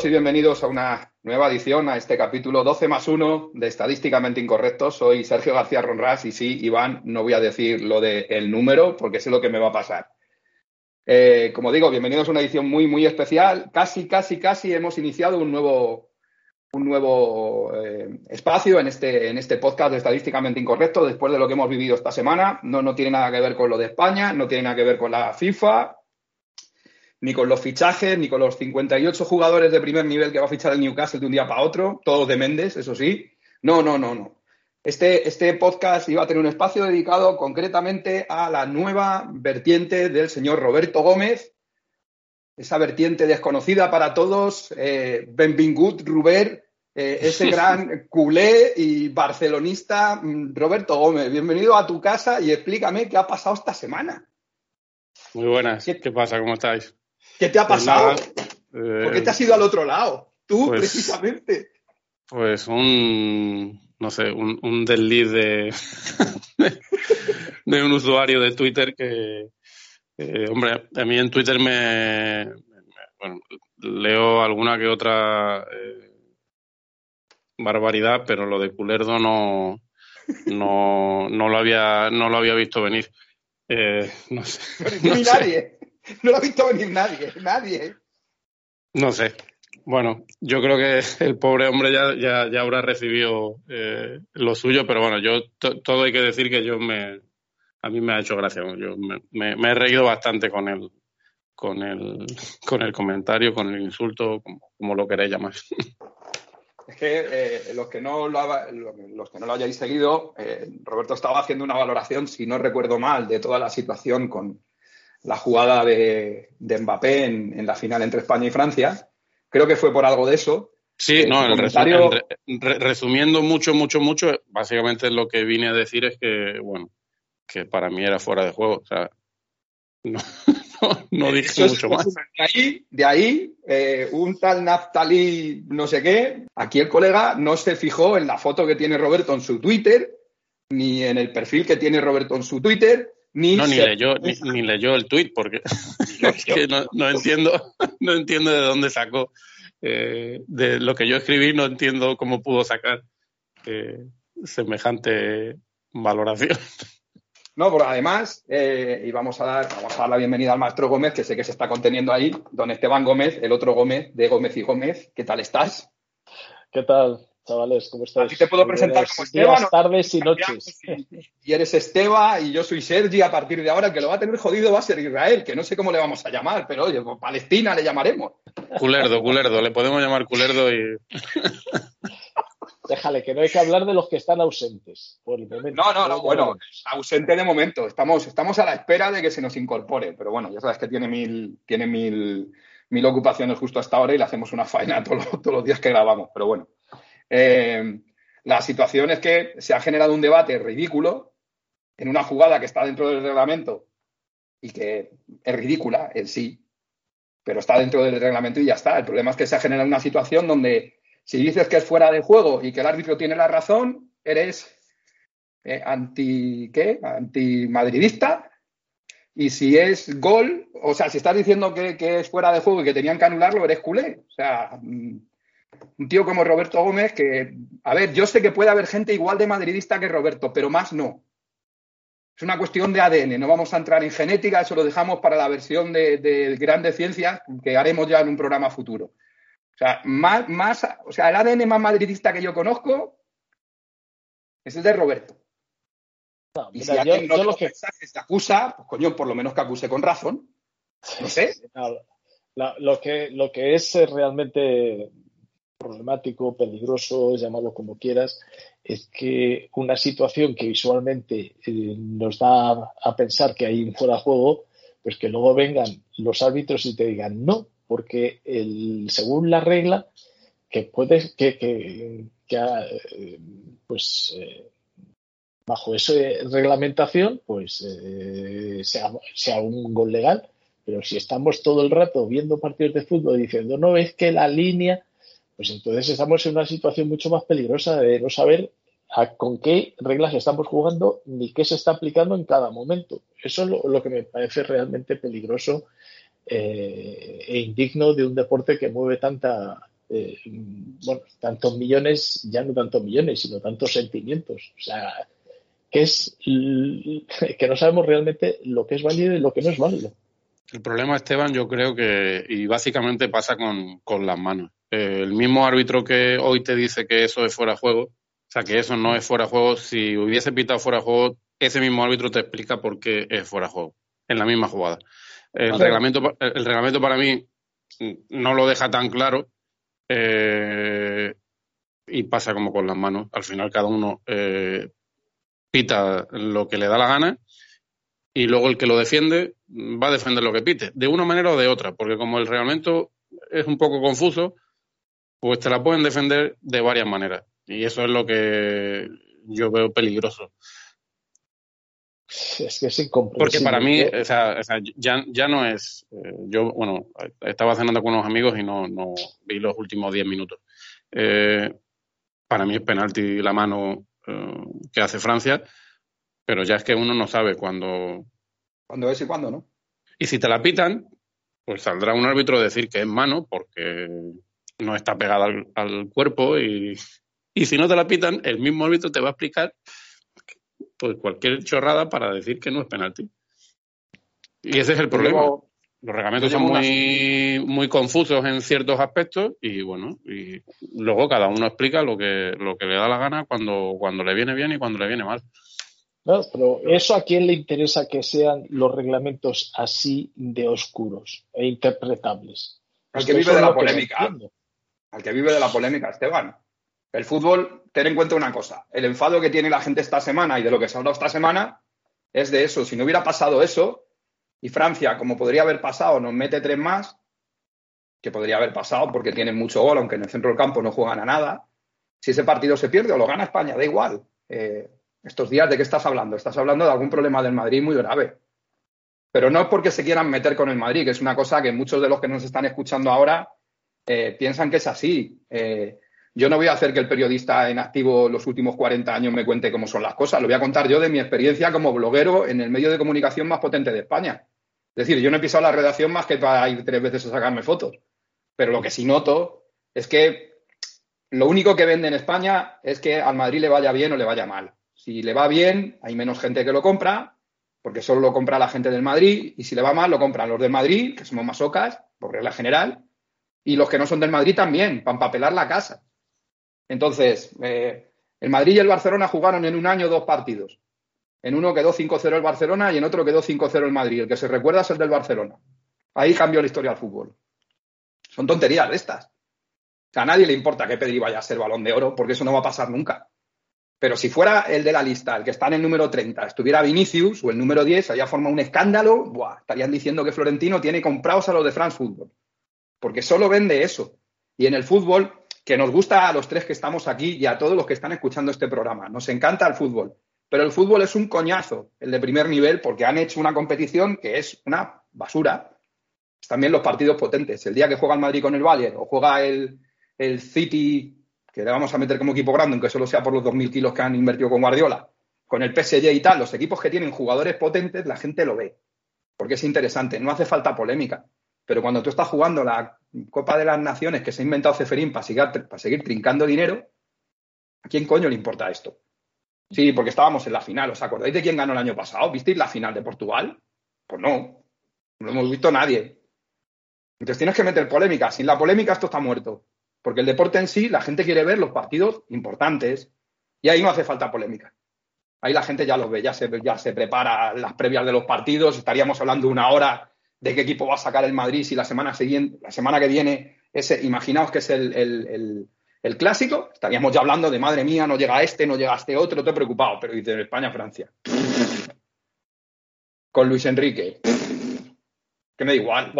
todos y bienvenidos a una nueva edición, a este capítulo 12 más 1 de Estadísticamente Incorrectos. Soy Sergio García Ronras y sí, Iván, no voy a decir lo del número porque sé lo que me va a pasar. Eh, como digo, bienvenidos a una edición muy, muy especial. Casi, casi, casi hemos iniciado un nuevo, un nuevo eh, espacio en este, en este podcast de Estadísticamente Incorrecto después de lo que hemos vivido esta semana. No, no tiene nada que ver con lo de España, no tiene nada que ver con la FIFA, ni con los fichajes, ni con los 58 jugadores de primer nivel que va a fichar el Newcastle de un día para otro, todos de Méndez, eso sí. No, no, no, no. Este, este podcast iba a tener un espacio dedicado concretamente a la nueva vertiente del señor Roberto Gómez, esa vertiente desconocida para todos, eh, Benvingut Ruber, eh, ese gran culé y barcelonista mm, Roberto Gómez. Bienvenido a tu casa y explícame qué ha pasado esta semana. Muy buenas, ¿qué pasa? ¿Cómo estáis? ¿Qué te ha pasado? nada, eh, ¿Por qué te has ido al otro lado? Tú, pues- precisamente. Pues un, no sé, un, un desliz de, de un usuario de Twitter que, eh, hombre, a mí en Twitter me, bueno, leo alguna que otra eh, barbaridad, pero lo de Culerdo no, no, no lo había, no lo había visto venir. Eh, no sé. Ni no sé. No lo ha visto venir nadie. Nadie. No sé. Bueno, yo creo que el pobre hombre ya, ya, ya habrá recibido eh, lo suyo, pero bueno, yo to- todo hay que decir que yo me a mí me ha hecho gracia. Yo me, me- me he reído bastante con el con el con el comentario, con el insulto, como, como lo queréis llamar. Es que eh, los, que no lo, ha- los que no lo hayáis seguido, eh, Roberto estaba haciendo una valoración, si no recuerdo mal, de toda la situación con la jugada de, de Mbappé en, en la final entre España y Francia. Creo que fue por algo de eso. Sí, Eh, no, el comentario- en re- re- resumiendo mucho, mucho, mucho, básicamente lo que vine a decir es que, bueno, que para mí era fuera de juego. O sea, no, no, no dije mucho más. De ahí, de ahí eh, un tal Naftali no sé qué, aquí el colega no se fijó en la foto que tiene Roberto en su Twitter, ni en el perfil que tiene Roberto en su Twitter, ni, No, ni se- leyó, ni, ni leyó el tuit porque es que no, no entiendo, no entiendo de dónde sacó eh, de lo que yo escribí, no entiendo cómo pudo sacar eh, semejante valoración. No, pero además, eh, y vamos a, dar, vamos a dar la bienvenida al maestro Gómez, que sé que se está conteniendo ahí, don Esteban Gómez, el otro Gómez, de Gómez y Gómez. ¿Qué tal estás? ¿Qué tal, chavales? ¿Cómo estáis? A ti te puedo presentar como Esteban, tardes y noches. Y eres Esteba y yo soy Sergi a partir de ahora. El que lo va a tener jodido va a ser Israel, que no sé cómo le vamos a llamar, pero oye, pues Palestina le llamaremos. Culerdo, culerdo, le podemos llamar culerdo y Déjale, que no hay que hablar de los que están ausentes. Por el momento. No, no, no, bueno, ausente de momento. Estamos, estamos a la espera de que se nos incorpore, pero bueno, ya sabes que tiene mil, tiene mil, mil ocupaciones justo hasta ahora y le hacemos una faena todos, los- todos los días que grabamos, pero bueno. Eh, la situación es que se ha generado un debate ridículo en una jugada que está dentro del reglamento y que es ridícula en sí, pero está dentro del reglamento y ya está. El problema es que se ha generado una situación donde si dices que es fuera de juego y que el árbitro tiene la razón, eres eh, anti ¿qué? antimadridista. Y si es gol, o sea, si estás diciendo que, que es fuera de juego y que tenían que anularlo, eres culé. O sea, mm, un tío como Roberto Gómez que, a ver, yo sé que puede haber gente igual de madridista que Roberto, pero más no. Es una cuestión de ADN, no vamos a entrar en genética, eso lo dejamos para la versión de, de grandes ciencias que haremos ya en un programa futuro. O sea, más, más, o sea, el ADN más madridista que yo conozco es el de Roberto. No, Y mira, si yo, alguien no yo lo los que mensajes te acusa, pues coño, por lo menos que acuse con razón. No sé. No, la- lo, que, lo que es realmente problemático, peligroso, llamarlo como quieras, es que una situación que visualmente eh, nos da a, pensar que hay un fuera de juego, pues que luego vengan los árbitros y te digan no, porque el, según la regla, que puedes, que, que, que, eh, pues eh, bajo esa reglamentación, pues sea, sea un gol legal. Pero si estamos todo el rato viendo partidos de fútbol diciendo, no, es que la línea, pues entonces estamos en una situación mucho más peligrosa de no saber con qué reglas estamos jugando ni qué se está aplicando en cada momento. Eso es lo, que me parece realmente peligroso eh, e indigno de un deporte que mueve tanta, eh, bueno, tantos millones, ya no tantos millones, sino tantos sentimientos. O sea, que es que no sabemos realmente lo que es válido y lo que no es válido. El problema, Esteban, yo creo que, y básicamente pasa con, con las manos. Eh, el mismo árbitro que hoy te dice que eso es fuera de juego, o sea, que eso no es fuera de juego, si hubiese pitado fuera de juego, ese mismo árbitro te explica por qué es fuera de juego, en la misma jugada. El, Vale. reglamento, el, reglamento para mí no lo deja tan claro eh, y pasa como con las manos. Al final cada uno eh, pita lo que le da la gana y luego el que lo defiende va a defender lo que pite, de una manera o de otra, porque como el reglamento es un poco confuso, pues te la pueden defender de varias maneras. Y eso es lo que yo veo peligroso. Es que es incomprensible. Porque para mí, o sea, o sea, ya, ya no es. eh, yo, bueno, estaba cenando con unos amigos y no, no vi los últimos 10 minutos. Eh, para mí es penalti la mano eh, que hace Francia, pero ya es que uno no sabe cuándo. Cuando es y cuando no. Y si te la pitan, pues saldrá un árbitro a decir que es mano porque no está pegada al, al cuerpo y, y si no te la pitan, el mismo árbitro te va a explicar pues cualquier chorrada para decir que no es penalti. Y ese es el problema. Luego, Los reglamentos son muy, muy confusos en ciertos aspectos y bueno, y luego cada uno explica lo que, lo que le da la gana cuando, cuando le viene bien y cuando le viene mal. No, pero eso a quién le interesa que sean los reglamentos así de oscuros e interpretables. Al Es que vive de la no polémica. Al que vive de la polémica, Esteban. El fútbol, ten en cuenta una cosa, el enfado que tiene la gente esta semana y de lo que se ha hablado esta semana es de eso. Si no hubiera pasado eso y Francia, como podría haber pasado, nos mete tres más, que podría haber pasado porque tienen mucho gol, aunque en el centro del campo no juegan a nada, si ese partido se pierde o lo gana España, da igual. Eh, estos días, ¿de qué estás hablando? Estás hablando de algún problema del Madrid muy grave. Pero no es porque se quieran meter con el Madrid, que es una cosa que muchos de los que nos están escuchando ahora eh, piensan que es así. Eh, yo no voy a hacer que el periodista en activo los últimos 40 años me cuente cómo son las cosas. Lo voy a contar yo de mi experiencia como bloguero en el medio de comunicación más potente de España. Es decir, yo no he pisado la redacción más que para ir tres veces a sacarme fotos. Pero lo que sí noto es que lo único que vende en España es que al Madrid le vaya bien o le vaya mal. Si le va bien, hay menos gente que lo compra, porque solo lo compra la gente del Madrid, y si le va mal, lo compran los del Madrid, que somos masocas, por regla general, y los que no son del Madrid también, para empapelar la casa. Entonces, eh, el Madrid y el Barcelona jugaron en un año dos partidos. En uno quedó 5-0 el Barcelona y en otro quedó 5-0 el Madrid. El que se recuerda es el del Barcelona. Ahí cambió la historia del fútbol. Son tonterías estas. A nadie le importa que Pedri vaya a ser balón de oro, porque eso no va a pasar nunca. Pero si fuera el de la lista, el que está en el número 30, estuviera Vinicius o el número 10, había formado un escándalo, ¡buah! estarían diciendo que Florentino tiene comprados a los de France Football. Porque solo vende eso. Y en el fútbol, que nos gusta a los tres que estamos aquí y a todos los que están escuchando este programa, nos encanta el fútbol. Pero el fútbol es un coñazo, el de primer nivel, porque han hecho una competición que es una basura. También los partidos potentes. El día que juega el Madrid con el Bayern o juega el, el City, que le vamos a meter como equipo grande, aunque solo sea por los 2.000 kilos que han invertido con Guardiola, con el PSG y tal, los equipos que tienen jugadores potentes, la gente lo ve. Porque es interesante, no hace falta polémica. Pero cuando tú estás jugando la Copa de las Naciones que se ha inventado Ceferín para seguir, trincando dinero, ¿a quién coño le importa esto? Sí, porque estábamos en la final. ¿Os acordáis de quién ganó el año pasado? ¿Visteis la final de Portugal? Pues no, no lo hemos visto nadie. Entonces tienes que meter polémica. Sin la polémica esto está muerto. Porque el deporte en sí, la gente quiere ver los partidos importantes. Y ahí no hace falta polémica. Ahí la gente ya los ve, ya se, ya se prepara las previas de los partidos. Estaríamos hablando una hora de qué equipo va a sacar el Madrid si la semana siguiente, la semana que viene, ese, imaginaos que es el, clásico, estaríamos ya hablando de madre mía, no llega este, no llega este otro, estoy preocupado, pero dice España-Francia. Con Luis Enrique. Que me da igual.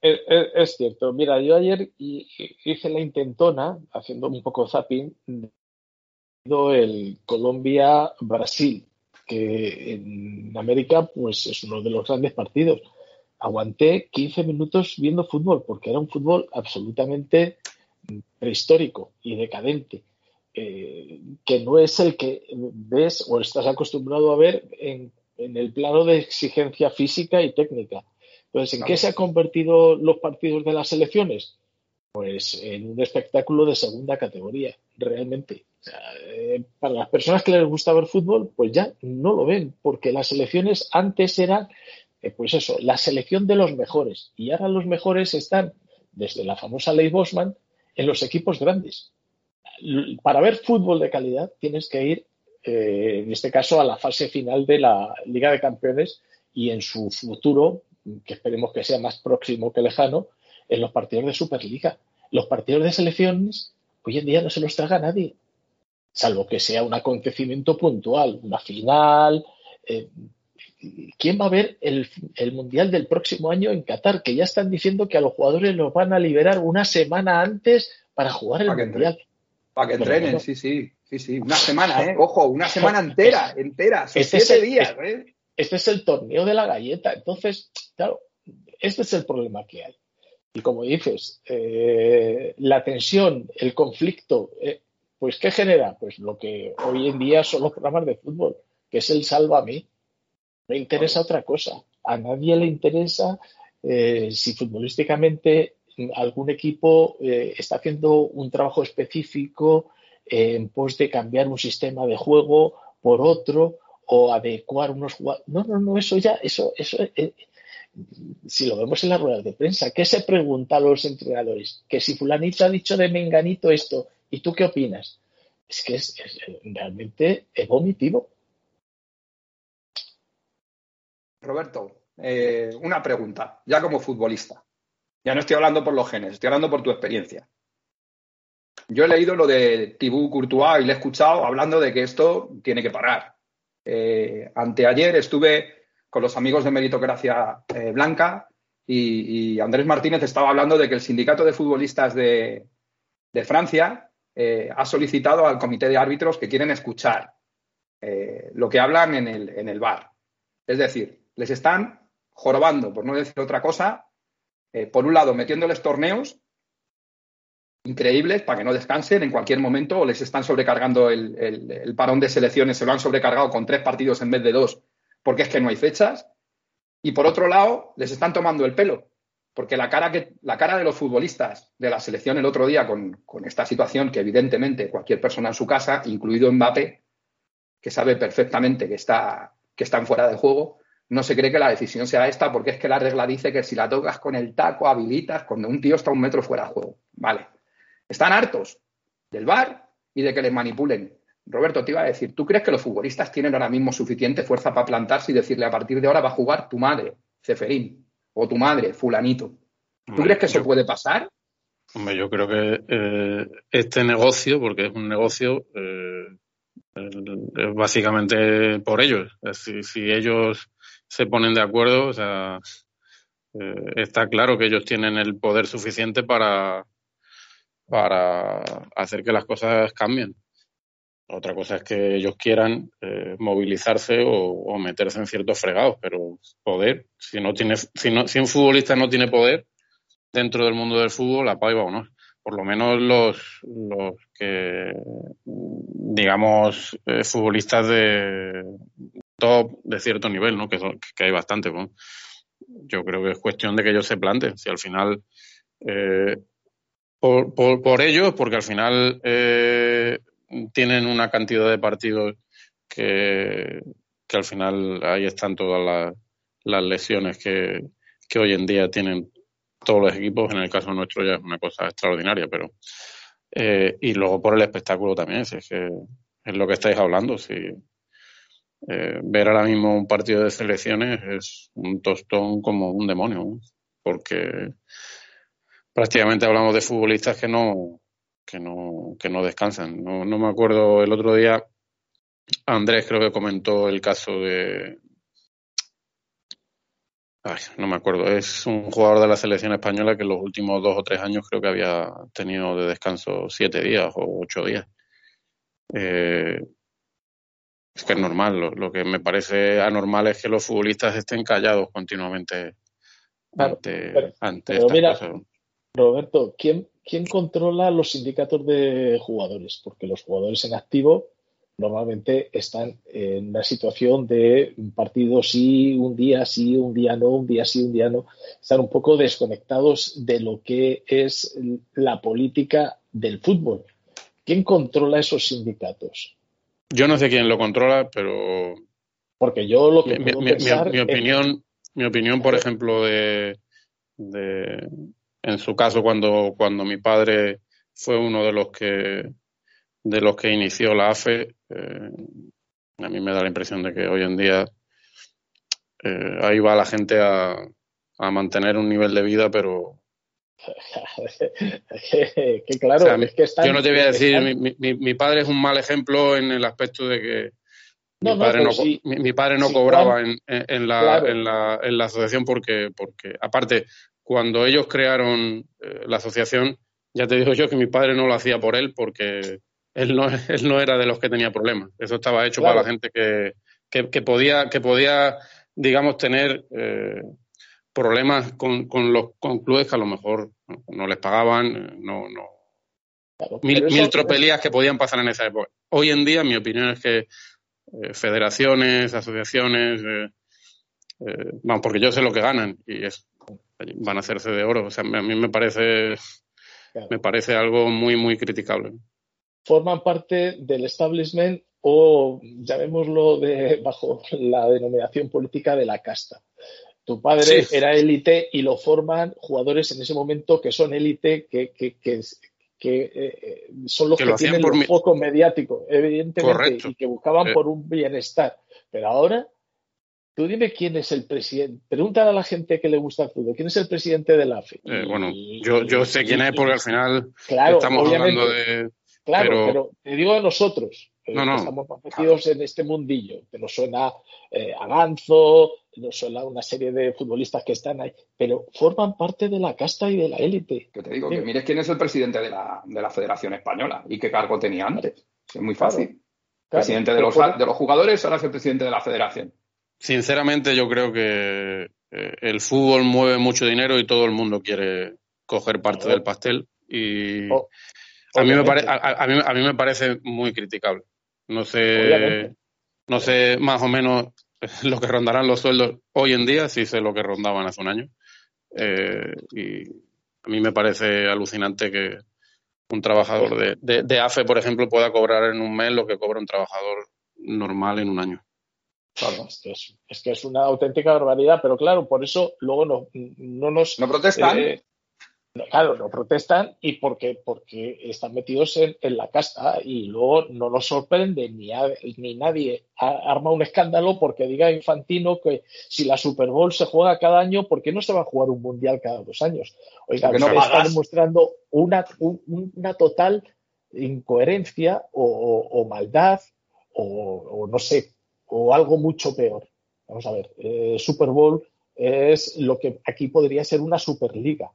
es, cierto. Mira, yo ayer hice la intentona, haciendo un poco zapping, el Colombia-Brasil, que en América pues es uno de los grandes partidos aguanté 15 minutos viendo fútbol porque era un fútbol absolutamente prehistórico y decadente, eh, que no es el que ves o estás acostumbrado a ver en, el plano de exigencia física y técnica. Entonces, ¿en qué se han convertido los partidos de las selecciones? Pues en un espectáculo de segunda categoría, realmente. Eh, para las personas que les gusta ver fútbol, pues ya no lo ven, porque las selecciones antes eran eh, pues eso, la selección de los mejores. Y ahora los mejores están, desde la famosa ley Bosman, en los equipos grandes. Para ver fútbol de calidad tienes que ir, eh, en este caso, a la fase final de la Liga de Campeones y en su futuro, que esperemos que sea más próximo que lejano, en los partidos de Superliga. Los partidos de selecciones hoy en día no se los traga nadie, salvo que sea un acontecimiento puntual, una final, eh, ¿quién va a ver el, Mundial del próximo año en Qatar? Que ya están diciendo que a los jugadores los van a liberar una semana antes para jugar el Mundial. para que entrenen, sí, sí, sí, sí. Una semana, ¿eh? Ojo, una semana entera, entera, este siete días, ¿eh? Este es el torneo de la galleta. Entonces, claro, este es el problema que hay. Y como dices, eh, la tensión, el conflicto, eh, pues ¿qué genera? Pues lo que hoy en día son los programas de fútbol, que es el salva a mí. No interesa otra cosa. A nadie le interesa eh, si futbolísticamente algún equipo eh, está haciendo un trabajo específico en pos de cambiar un sistema de juego por otro o adecuar unos jugadores. No, no, no, eso ya, eso, eso, eh, si lo vemos en las ruedas de prensa, ¿qué se pregunta a los entrenadores? Que si fulanito ha dicho de menganito esto, ¿y tú qué opinas? Es que es, es realmente es vomitivo. Roberto, eh, una pregunta, ya como futbolista. Ya no estoy hablando por los genes, estoy hablando por tu experiencia. Yo he leído lo de Tibú Courtois y le he escuchado hablando de que esto tiene que parar. Eh, anteayer estuve con los amigos de Meritocracia eh, Blanca y, Andrés Martínez estaba hablando de que el sindicato de futbolistas de, Francia ha solicitado al comité de árbitros que quieren escuchar lo que hablan en el, en el bar. Es decir, les están jorobando, por no decir otra cosa, eh, por un lado metiéndoles torneos increíbles para que no descansen en cualquier momento o les están sobrecargando el, parón de selecciones, se lo han sobrecargado con tres partidos en vez de dos porque es que no hay fechas. Y por otro lado, les están tomando el pelo, porque la cara, de los futbolistas de la selección el otro día con, con esta situación que evidentemente cualquier persona en su casa, incluido Mbappé, que sabe perfectamente que, está, que están fuera de juego, no se cree que la decisión sea esta porque es que la regla dice que si la tocas con el taco habilitas cuando un tío está un metro fuera de juego. Vale. Están hartos del bar y de que les manipulen. Roberto, te iba a decir, ¿tú crees que los futbolistas tienen ahora mismo suficiente fuerza para plantarse y decirle a partir de ahora va a jugar tu madre, Ceferín, o tu madre, fulanito? ¿Tú crees que eso puede pasar? Hombre, yo creo que eh, este negocio, porque es un negocio, eh, es básicamente por ellos. Es decir, si ellos se ponen de acuerdo, o sea, eh, está claro que ellos tienen el poder suficiente para, para hacer que las cosas cambien. Otra cosa es que ellos quieran eh, movilizarse o, meterse en ciertos fregados, pero poder, si no tiene, si, no, si un futbolista no tiene poder dentro del mundo del fútbol, apaga o no. Por lo menos los, los que, digamos, eh, futbolistas de, top de cierto nivel, ¿no? Que, hay bastante. Yo creo que es cuestión de que ellos se planten. Si al final, eh, por, por, por, ellos, porque al final eh, tienen una cantidad de partidos que, que al final ahí están todas las, lesiones que, que, hoy en día tienen todos los equipos. En el caso nuestro ya es una cosa extraordinaria, pero. Eh, y luego por el espectáculo también, es que es lo que estáis hablando. Si, eh, ver ahora mismo un partido de selecciones es un tostón como un demonio, porque prácticamente hablamos de futbolistas que no, que no, que no descansan. No, no me acuerdo el otro día, Andrés creo que comentó el caso de. Ay, no me acuerdo. Es un jugador de la selección española que en los últimos dos o tres años creo que había tenido de descanso siete días o ocho días. Eh, es que es normal. Lo, que me parece anormal es que los futbolistas estén callados continuamente ante, ante Roberto, ¿quién, ¿quién controla los sindicatos de jugadores? Porque los jugadores en activo normalmente están en una situación de un partido sí, un día sí, un día no, un día sí, un día no. Están un poco desconectados de lo que es la política del fútbol. ¿Quién controla esos sindicatos? Yo no sé quién lo controla, pero. Porque yo lo que. Mi, mi, opinión, mi opinión, por ejemplo, de, de. En su caso, cuando, cuando mi padre fue uno de los que de los que inició la AFE, eh, a mí me da la impresión de que hoy en día eh, ahí va la gente a, a, mantener un nivel de vida, pero... que claro, yo no te voy a decir, mi, mi, mi, padre es un mal ejemplo en el aspecto de que mi, padre no, mi, padre no cobraba en, en, la, en, la, en, la, asociación porque, porque, aparte, cuando ellos crearon eh, la asociación, ya te digo yo que mi padre no lo hacía por él porque él no, él no era de los que tenía problemas. Eso estaba hecho para la gente que, que, podía, que podía, digamos, tener eh, problemas con, con, los con clubes que a lo mejor no, les pagaban, no, no. mil, mil tropelías que podían pasar en esa época. Hoy en día, mi opinión es que eh, federaciones, asociaciones, eh, vamos, porque yo sé lo que ganan y es, van a hacerse de oro. O sea, a mí me parece, me parece algo muy, muy criticable forman parte del establishment o llamémoslo de, bajo la denominación política de la casta. Tu padre era élite y lo forman jugadores en ese momento que son élite, que, que, que, eh, son los que, tienen un foco mediático, evidentemente, y que buscaban por un bienestar. Pero ahora, tú dime quién es el presidente. Pregúntale a la gente que le gusta el fútbol, ¿quién es el presidente de la AFE? Eh, bueno, yo, yo sé quién es porque al final estamos hablando de, Claro, pero, te digo de nosotros, eh, estamos metidos en este mundillo, que nos suena eh, a Ganzo, nos suena una serie de futbolistas que están ahí, pero forman parte de la casta y de la élite. Que te digo, que mires quién es el presidente de la, de la Federación Española y qué cargo tenía antes. Es muy fácil. presidente de los, de los jugadores, ahora es el presidente de la Federación. Sinceramente, yo creo que eh, el fútbol mueve mucho dinero y todo el mundo quiere coger parte del pastel. Y, oh. A mí, me a, mí, a mí me parece muy criticable. No sé, no sé más o menos lo que rondarán los sueldos hoy en día, sí sé lo que rondaban hace un año. Eh, y a mí me parece alucinante que un trabajador de, de, AFE, por ejemplo, pueda cobrar en un mes lo que cobra un trabajador normal en un año. Claro, es, que es, es, que es una auténtica barbaridad, pero claro, por eso luego no, no nos... ¿No protestan? Eh, Claro, no protestan y porque, porque están metidos en, la casta y luego no nos sorprende ni, ni nadie arma un escándalo porque diga Infantino que si la Super Bowl se juega cada año, ¿por qué no se va a jugar un mundial cada dos años? Oiga, no están demostrando una, una total incoherencia o, maldad o, no sé, o algo mucho peor. Vamos a ver, eh, Super Bowl es lo que aquí podría ser una Superliga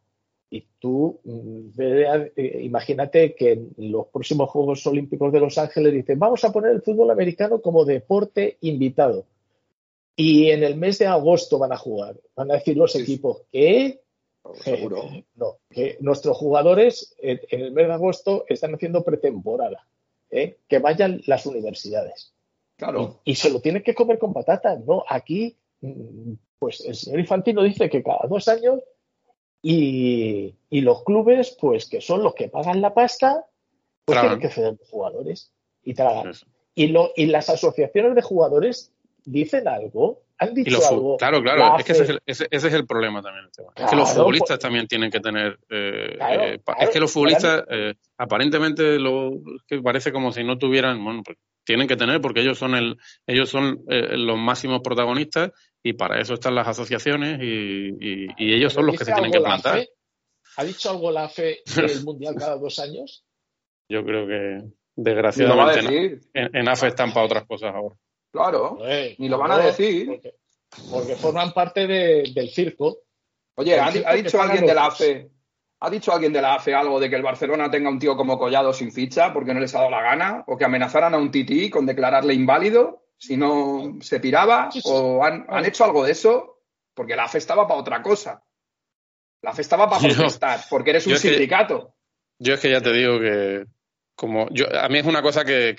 y tú, mm, eh, imagínate que en los próximos Juegos Olímpicos de Los Ángeles dicen, vamos a poner el fútbol americano como deporte invitado. Y en el mes de agosto van a jugar. Van a decir los equipos que Seguro. no, que nuestros jugadores en, el mes de agosto están haciendo pretemporada. ¿eh? Que vayan las universidades. Claro. Y, y, se lo tienen que comer con patatas, ¿no? Aquí, mm, pues el señor Infantino dice que cada dos años y, los clubes, pues que son los que pagan la pasta, pues tienen que ceder los jugadores y tragan. y, lo, y las asociaciones de jugadores dicen algo. ¿Han dicho algo? Claro, claro, es que ese es, el, problema también. es que los futbolistas pues también tienen que tener. Eh, eh, es que los futbolistas, eh, aparentemente, lo, que parece como si no tuvieran. Bueno, pues tienen que tener porque ellos son, el, ellos son los máximos protagonistas y para eso están las asociaciones y, ellos son los que se tienen que plantar. ¿Ha dicho algo la FE del Mundial cada dos años? Yo creo que, desgraciadamente, en, en AFE están para otras cosas ahora. Claro, ni lo van a decir. Porque, forman parte del circo. Oye, ¿ha, dicho alguien de la AFE, ¿ha dicho alguien de la AFE algo de que el Barcelona tenga un tío como Collado sin ficha porque no les ha dado la gana? ¿O que amenazaran a un tití con declararle inválido si no se piraba? ¿O han, hecho algo de eso? Porque la AFE estaba para otra cosa. La AFE estaba para protestar, porque eres un sindicato. yo es que ya te digo que como yo, a mí es una cosa que,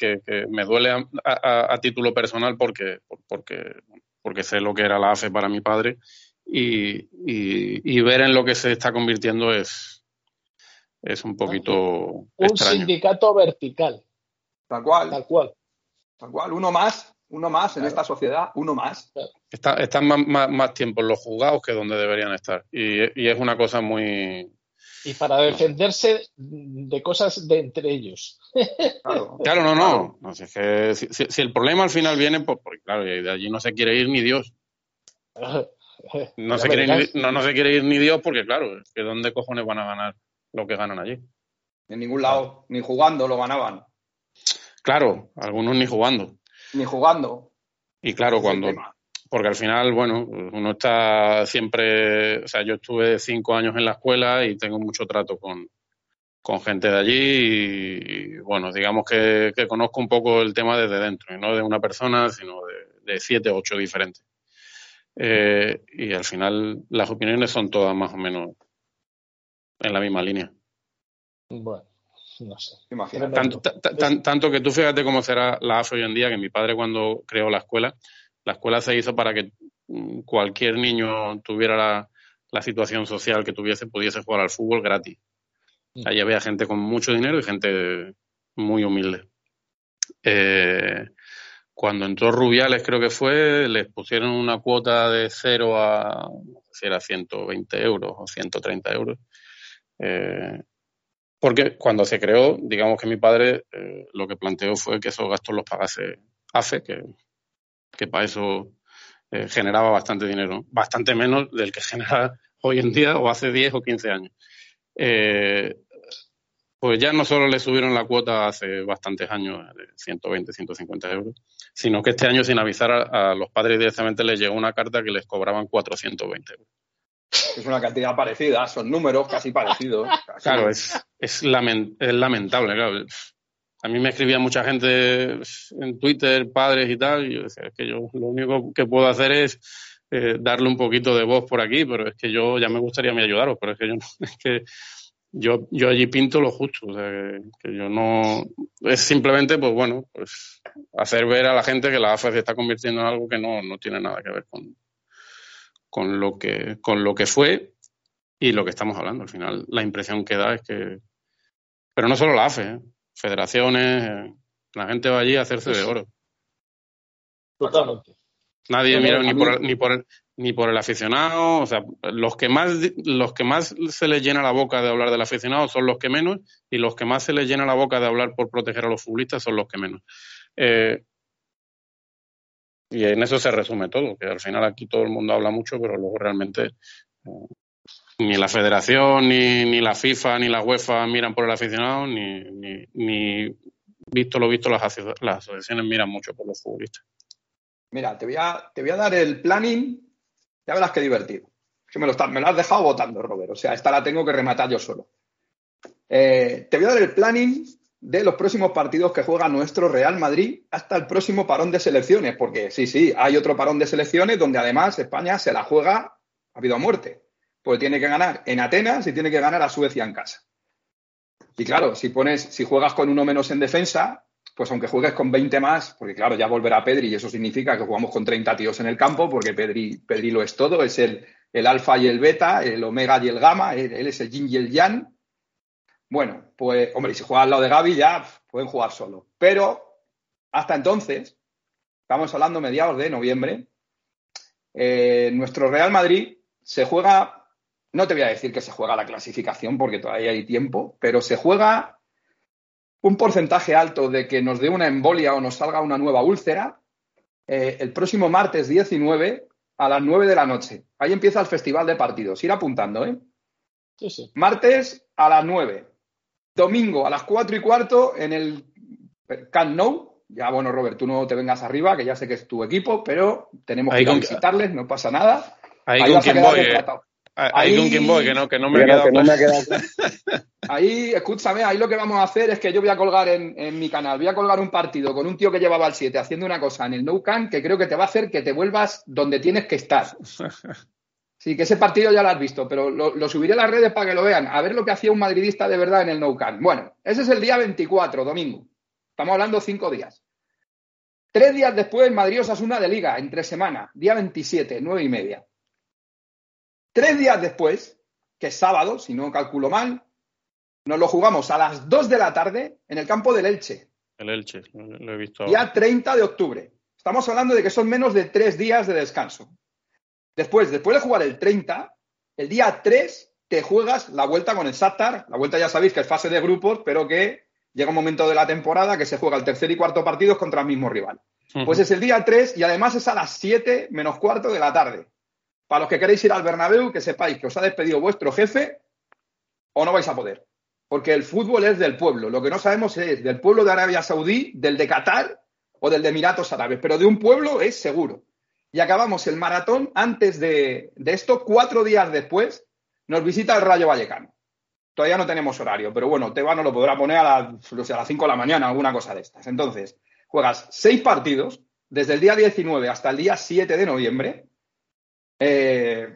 me duele a, título personal porque, porque, porque sé lo que era la AFE para mi padre y, y, ver en lo que se está convirtiendo es, es un poquito. Un sindicato vertical. Tal cual. Tal cual. Tal cual. Uno más, uno más en esta sociedad, uno más. están más, más, tiempo en los juzgados que donde deberían estar. Y, y es una cosa muy, y para defenderse de cosas de entre ellos. Claro, no, no. no si, si, el problema al final viene, pues, porque claro, de allí no se quiere ir ni Dios. No se, quiere ir, no, no se quiere ir ni Dios porque, claro, es que ¿dónde cojones van a ganar lo que ganan allí? En ningún lado, ni jugando lo ganaban. Claro, algunos ni jugando. Ni jugando. Y claro, cuando, porque al final, bueno, uno está siempre, o sea, yo estuve cinco años en la escuela y tengo mucho trato con, gente de allí y, bueno, digamos que, conozco un poco el tema desde dentro, y no de una persona, sino de, siete o ocho diferentes. Eh, y al final las opiniones son todas más o menos en la misma línea. Bueno, no sé. Tanto, tanto que tú fíjate cómo será la AFE hoy en día, que mi padre cuando creó la escuela, la escuela se hizo para que mm, cualquier niño tuviera la, situación social que tuviese, pudiese jugar al fútbol gratis. Mm. Allí había gente con mucho dinero y gente muy humilde. Eh, cuando entró Rubiales, creo que fue, les pusieron una cuota de cero a, si era 120 euros o 130 euros. Eh, porque cuando se creó, digamos que mi padre eh, lo que planteó fue que esos gastos los pagase AFE, que para eso eh, generaba bastante dinero, bastante menos del que genera hoy en día o hace 10 o 15 años. Eh, pues ya no solo le subieron la cuota hace bastantes años, de 120, 150 euros, sino que este año sin avisar a, los padres directamente les llegó una carta que les cobraban 420 euros. Es una cantidad parecida, son números casi parecidos. Claro, es, es, lamentable. Claro a mí me escribía mucha gente en Twitter, padres y tal, y yo decía, es que yo lo único que puedo hacer es eh, darle un poquito de voz por aquí, pero es que yo ya me gustaría me ayudaros, pero es que yo no, es que yo, yo allí pinto lo justo, o sea, que, yo no, es simplemente, pues bueno, pues hacer ver a la gente que la AFE se está convirtiendo en algo que no, no tiene nada que ver con, con, lo que, con lo que fue y lo que estamos hablando. Al final, la impresión que da es que, pero no solo la AFE, ¿eh? federaciones, la gente va allí a hacerse de oro. Totalmente. Nadie mira ni por, ni, por el, ni por el aficionado, o sea, los que más los que más se les llena la boca de hablar del aficionado son los que menos y los que más se les llena la boca de hablar por proteger a los futbolistas son los que menos. Eh, y en eso se resume todo, que al final aquí todo el mundo habla mucho, pero luego realmente eh, ni la federación, ni, ni, la FIFA, ni la UEFA miran por el aficionado, ni, ni, visto lo visto, las, las, asociaciones miran mucho por los futbolistas. Mira, te voy a, te voy a dar el planning, ya verás qué divertido. Que me, lo me lo has dejado votando, Robert. O sea, esta la tengo que rematar yo solo. Eh, te voy a dar el planning de los próximos partidos que juega nuestro Real Madrid hasta el próximo parón de selecciones, porque sí, sí, hay otro parón de selecciones donde además España se la juega ha habido a muerte pues tiene que ganar en Atenas y tiene que ganar a Suecia en casa. Y claro, si pones, si juegas con uno menos en defensa, pues aunque juegues con 20 más, porque claro, ya volverá Pedri y eso significa que jugamos con 30 tíos en el campo, porque Pedri, Pedri lo es todo, es el, el alfa y el beta, el omega y el gamma, él, es el yin y el yang. Bueno, pues, hombre, si juega al lado de Gaby ya pueden jugar solo. Pero hasta entonces, estamos hablando mediados de noviembre, eh, nuestro Real Madrid se juega, no te voy a decir que se juega la clasificación porque todavía hay tiempo, pero se juega un porcentaje alto de que nos dé una embolia o nos salga una nueva úlcera eh, el próximo martes 19 a las 9 de la noche. Ahí empieza el festival de partidos. Ir apuntando, ¿eh? Sí, sí. Martes a las 9. Domingo a las 4 y cuarto en el Camp Nou. Ya, bueno, Robert, tú no te vengas arriba, que ya sé que es tu equipo, pero tenemos Ahí que ir a visitarles, no pasa nada. Ahí, Ahí con quien voy, eh. Ahí, Ahí- con quien voy, que no, que no me no, quedado. que no me ha quedado Ahí, escúchame, ahí lo que vamos a hacer es que yo voy a colgar en, en mi canal, voy a colgar un partido con un tío que llevaba el 7 haciendo una cosa en el No Can que creo que te va a hacer que te vuelvas donde tienes que estar. Sí, que ese partido ya lo has visto, pero lo, lo subiré a las redes para que lo vean, a ver lo que hacía un madridista de verdad en el No Can. Bueno, ese es el día 24, domingo. Estamos hablando cinco días. Tres días después, Madrid Osasuna de Liga, entre semana, día 27, nueve y media. Tres días después, que es sábado, si no calculo mal, nos lo jugamos a las 2 de la tarde en el campo del Elche, El Elche, lo, lo he visto. día 30 de octubre. Estamos hablando de que son menos de tres días de descanso. Después, después de jugar el 30, el día 3 te juegas la vuelta con el Shakhtar. La vuelta ya sabéis que es fase de grupos, pero que llega un momento de la temporada que se juega el tercer y cuarto partidos contra el mismo rival. Pues es el día 3 y además es a las 7 menos cuarto de la tarde. Para los que queréis ir al Bernabéu, que sepáis que os ha despedido vuestro jefe o no vais a poder. Porque el fútbol es del pueblo. Lo que no sabemos es del pueblo de Arabia Saudí, del de Qatar o del de Emiratos Árabes. Pero de un pueblo es seguro. Y acabamos el maratón antes de, esto, cuatro días después, nos visita el Rayo Vallecano. Todavía no tenemos horario, pero bueno, Teba nos lo podrá poner a las, o sea, a las 5 de la mañana, alguna cosa de estas. Entonces, juegas seis partidos desde el día 19 hasta el día 7 de noviembre. Eh,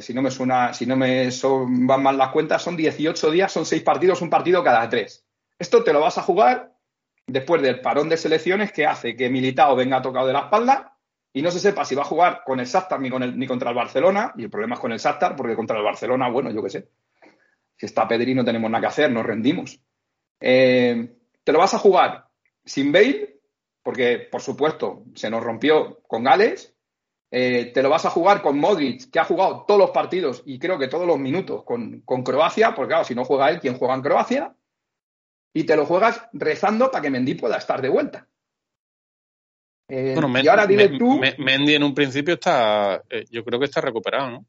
si no me suena, si no me son- van mal las cuentas, son 18 días, son seis partidos, un partido cada tres. Esto te lo vas a jugar después del parón de selecciones que hace que Militao venga tocado de la espalda y no se sepa si va a jugar con el Shakhtar ni, contra el Barcelona. Y el problema es con el Shakhtar, porque contra el Barcelona, bueno, yo qué sé. Si está Pedri no tenemos nada que hacer, nos rendimos. Eh, te lo vas a jugar sin Bale, porque por supuesto se nos rompió con Gales. Eh, te lo vas a jugar con Modric, que ha jugado todos los partidos y creo que todos los minutos con, con Croacia, porque claro, si no juega él, ¿quién juega en Croacia? Y te lo juegas rezando para que Mendy pueda estar de vuelta. Eh, Bueno, y ahora dile Men- tú, Men- Mendy en un principio está, eh, yo creo que está recuperado, ¿no?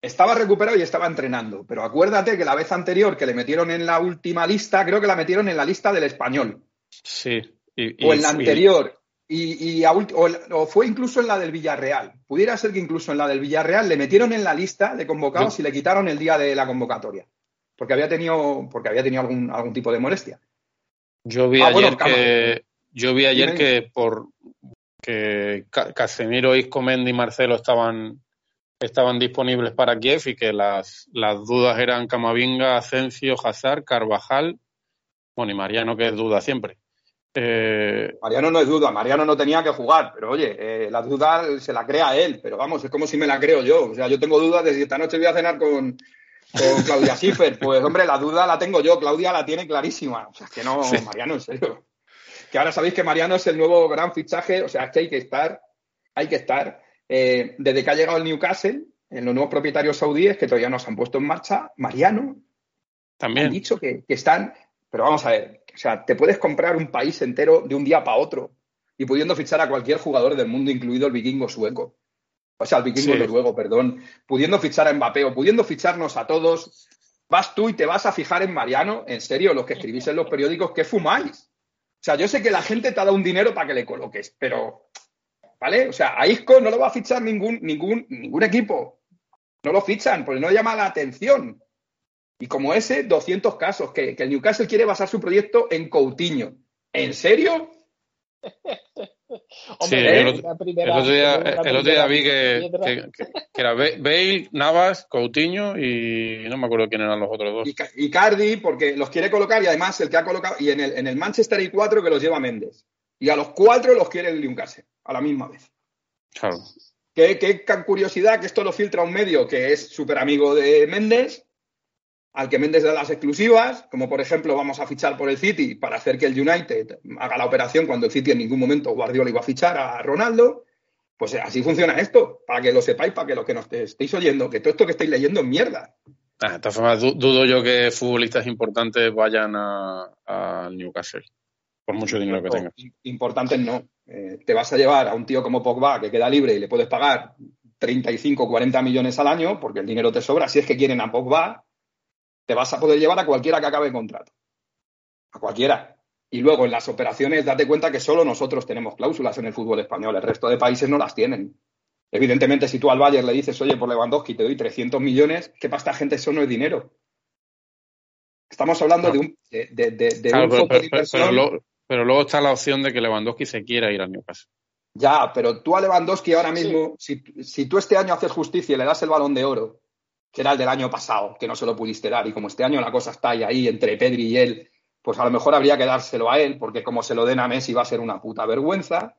estaba recuperado y estaba entrenando, pero acuérdate que la vez anterior que le metieron en la última lista, creo que la metieron en la lista del español. Sí. Y, o en la anterior. Y, y a ulti- o, o fue incluso en la del Villarreal. Pudiera ser que incluso en la del Villarreal le metieron en la lista de convocados y le quitaron el día de la convocatoria. Porque había tenido, porque había tenido algún, algún tipo de molestia. Yo vi Ah, ayer bueno, que yo vi ayer Dime. que por que Ca- Casemiro, Isco, Mendy y Marcelo estaban estaban disponibles para Kiev y que las, las dudas eran Camavinga, Asensio, Hazard, Carvajal, bueno y Mariano que es duda siempre. Eh, Mariano no es duda, Mariano no tenía que jugar, pero oye, eh, la duda se la crea él, pero vamos, es como si me la creo yo. O sea, yo tengo dudas de si esta noche voy a cenar con, con Claudia Schiffer. Pues hombre, la duda la tengo yo, Claudia la tiene clarísima. O sea, es que no, Sí. Mariano, en serio. Que ahora sabéis que Mariano es el nuevo gran fichaje, o sea, es que hay que estar, hay que estar. Eh, desde que ha llegado el Newcastle, en los nuevos propietarios saudíes que todavía no se han puesto en marcha, Mariano han también. dicho que, que están, pero vamos a ver, o sea, te puedes comprar un país entero de un día para otro y pudiendo fichar a cualquier jugador del mundo, incluido el vikingo sueco. O sea, el vikingo Sí. noruego, perdón, pudiendo fichar a Mbappé o pudiendo ficharnos a todos, vas tú y te vas a fijar en Mariano, en serio, los que escribís en los periódicos, ¿qué fumáis? Sea, yo sé que la gente te ha dado un dinero para que le coloques, pero, ¿vale? O sea, a Isco no lo va a fichar ningún, ningún, ningún equipo. No lo fichan, porque no llama la atención. Y como ese, 200 casos, que, que el Newcastle quiere basar su proyecto en Coutinho. ¿En serio? Sí, ¿eh? el, otro, una primera- el otro día, una el otro día vi que, piedra. que- que- que era Ba- Bale, Navas, Coutinho y no me acuerdo quién eran los otros dos. Y, Ca- y Cardi, porque los quiere colocar, y además el que ha colocado, y en el, en el Manchester hay cuatro que los lleva Méndez. Y a los cuatro los quiere el Newcastle, a la misma vez. Claro. Qué, qué curiosidad que esto lo filtra un medio que es súper amigo de Méndez. Al que Méndez da las exclusivas, como por ejemplo vamos a fichar por el City para hacer que el United haga la operación cuando el City en ningún momento Guardiola iba a fichar a Ronaldo. Pues así funciona esto, para que lo sepáis, para que los que nos estéis oyendo, que todo esto que estáis leyendo es mierda. Ah, de todas formas, dudo yo que futbolistas importantes vayan al Newcastle, por mucho dinero que tengas. Importantes no. Eh, te vas a llevar a un tío como Pogba que queda libre y le puedes pagar 35, 40 millones al año, porque el dinero te sobra. Si es que quieren a Pogba, te vas a poder llevar a cualquiera que acabe el contrato. A cualquiera. Y luego en las operaciones, date cuenta que solo nosotros tenemos cláusulas en el fútbol español, el resto de países no las tienen. Evidentemente, si tú al Bayern le dices, oye, por Lewandowski te doy 300 millones, ¿qué para esta gente eso no es dinero? Estamos hablando de un, de, pero, luego está la opción de que Lewandowski se quiera ir al Newcastle. Ya, pero tú a Lewandowski ahora mismo, si, si, tú este año haces justicia y le das el balón de oro, que era el del año pasado, que no se lo pudiste dar, y como este año la cosa está ahí, ahí entre Pedri y él, pues a lo mejor habría que dárselo a él, porque como se lo den a Messi va a ser una puta vergüenza.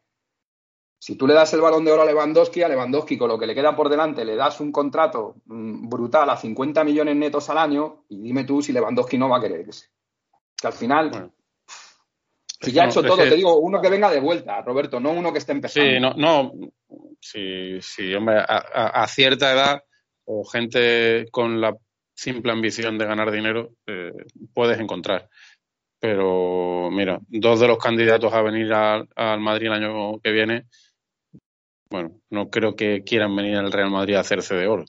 Si tú le das el balón de oro a Lewandowski, a Lewandowski con lo que le queda por delante le das un contrato mm, brutal a 50 millones netos al año y dime tú si Lewandowski no va a querer Que al final, si ya ha hecho todo, te digo, uno que venga de vuelta, Roberto, no uno que esté empezando. Sí, no, no sí, sí, hombre, a, cierta edad o gente con la simple ambición de ganar dinero eh, puedes encontrar. Pero mira, dos de los candidatos a venir al Madrid el año que viene bueno, no creo que quieran venir al Real Madrid a hacerse de oro.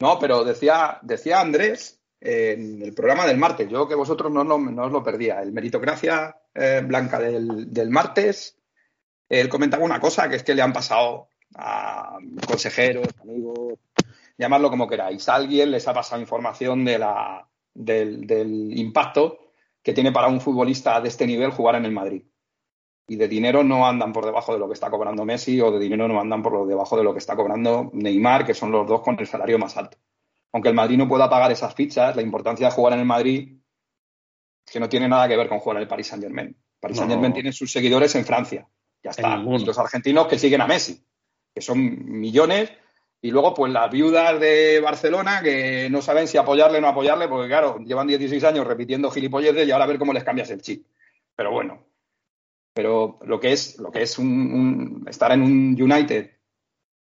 No, pero decía, decía Andrés en el programa del martes, yo que vosotros no, os lo perdía, el Meritocracia eh, Blanca del, martes, él comentaba una cosa, que es que le han pasado a consejeros, amigos, llamarlo como queráis, a alguien les ha pasado información de la, del, del impacto que tiene para un futbolista de este nivel jugar en el Madrid y de dinero no andan por debajo de lo que está cobrando Messi o de dinero no andan por lo debajo de lo que está cobrando Neymar, que son los dos con el salario más alto. Aunque el Madrid no pueda pagar esas fichas, la importancia de jugar en el Madrid es que no tiene nada que ver con jugar en el Paris Saint Germain. Paris Saint Germain tiene sus seguidores en Francia. Ya está. Los argentinos que siguen a Messi, que son millones. Y luego, pues las viudas de Barcelona que no saben si apoyarle o no apoyarle, porque claro, llevan 16 años repitiendo gilipolleces y ahora a ver cómo les cambias el chip. Pero bueno, pero lo que es, lo que es un, estar en un United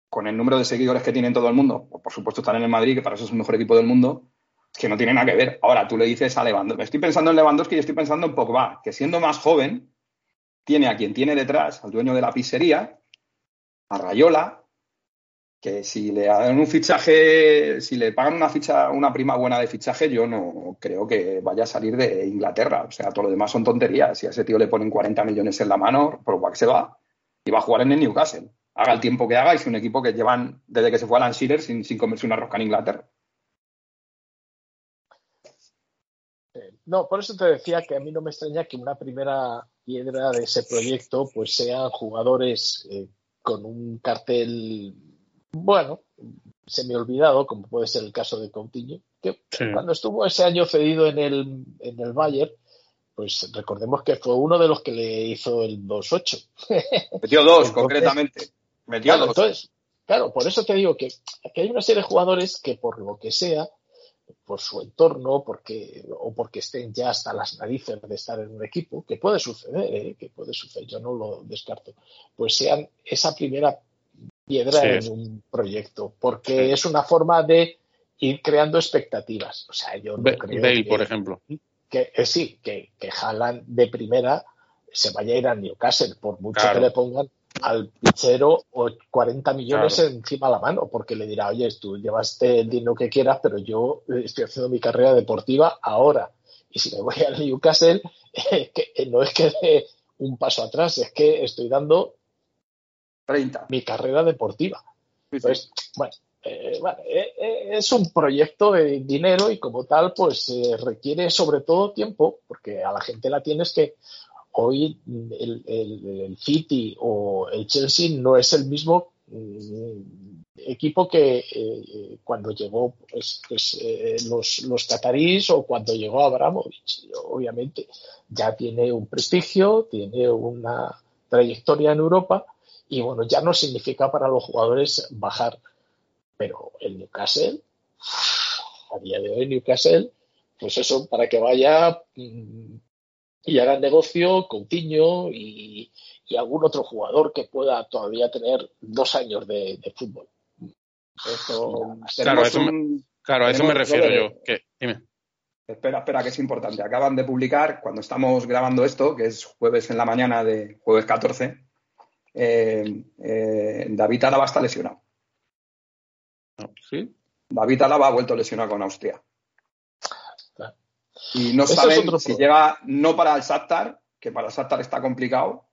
con el número de seguidores que tiene todo el mundo, o por supuesto estar en el Madrid, que para eso es el mejor equipo del mundo, es que no tiene nada que ver. Ahora tú le dices a Lewandowski, estoy pensando en Lewandowski y estoy pensando en Pogba, que siendo más joven, tiene a quien tiene detrás, al dueño de la pizzería, a Rayola, que si le dan un fichaje, si le pagan una prima buena de fichaje, yo no creo que vaya a salir de Inglaterra. O sea, todo lo demás son tonterías. Si a ese tío le ponen 40 millones en la mano, por que se va y va a jugar en el Newcastle. Haga el tiempo que haga y es un equipo que llevan desde que se fue a Lanshearer sin, sin comerse una rosca en Inglaterra. Eh, no, por eso te decía que a mí no me extraña que una primera piedra de ese proyecto pues sean jugadores eh, con un cartel bueno, se me ha olvidado, como puede ser el caso de Coutinho, que cuando estuvo ese año cedido en el, en el Bayern, pues recordemos que fue uno de los que le hizo el 2-8. Metió dos, concretamente. Metió claro, dos. Entonces, claro, por eso te digo que, que, hay una serie de jugadores que por lo que sea, por su entorno, porque, o porque estén ya hasta las narices de estar en un equipo, que puede suceder, ¿eh? que puede suceder, yo no lo descarto, pues sean esa primera piedra en un proyecto, porque es una forma de ir creando expectativas. O sea, yo no creo Bale, por ejemplo. Que, eh, sí, que, que Haaland de primera se vaya a ir a Newcastle, por mucho que le pongan al pichero 40 millones encima de la mano, porque le dirá, oye, tú llevaste el dinero que quieras, pero yo estoy haciendo mi carrera deportiva ahora. Y si me voy al Newcastle, que no es que dé un paso atrás, es que estoy dando 30. Mi carrera deportiva. Pues, bueno, eh, eh, eh, es un proyecto de dinero y como tal, pues requiere sobre todo tiempo, porque a la gente la tienes que. Hoy el, City o el Chelsea no es el mismo mm, equipo que cuando llegó pues, pues los, los catarís o cuando llegó Abramovich. Obviamente ya tiene un prestigio, tiene una trayectoria en Europa y bueno, ya no significa para los jugadores bajar. Pero el Newcastle, a día de hoy Newcastle, pues eso, para que vaya mm, y haga negocio Coutinho y, y algún otro jugador que pueda todavía tener dos años de, fútbol. claro, eso me, claro, a eso me refiero yo. dime. Espera, espera, que es importante. Acaban de publicar, cuando estamos grabando esto, que es jueves en la mañana de jueves 14, eh, eh, David Alaba está lesionado. ¿Sí? David Alaba ha vuelto lesionado con Austria. Y no saben si llega no para el Shakhtar, que para el Shakhtar está complicado,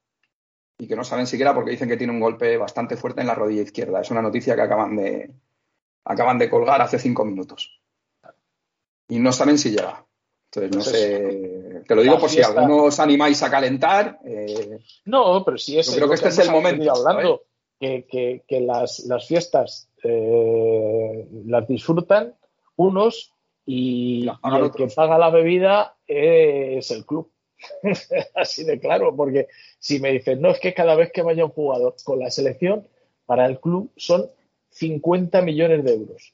y que no saben siquiera porque dicen que tiene un golpe bastante fuerte en la rodilla izquierda. Es una noticia que acaban de, acaban de colgar hace cinco minutos. Y no saben si llega. Entonces, no pues sé. Te lo digo por si algunos os animáis a calentar. Eh, no, pero si es. Yo creo que este es el momento. Hablando, que, las, fiestas eh, las disfrutan unos y, el que paga la bebida es el club. Así de claro, porque si me dicen, no, es que cada vez que vaya un jugador con la selección, para el club son 50 millones de euros.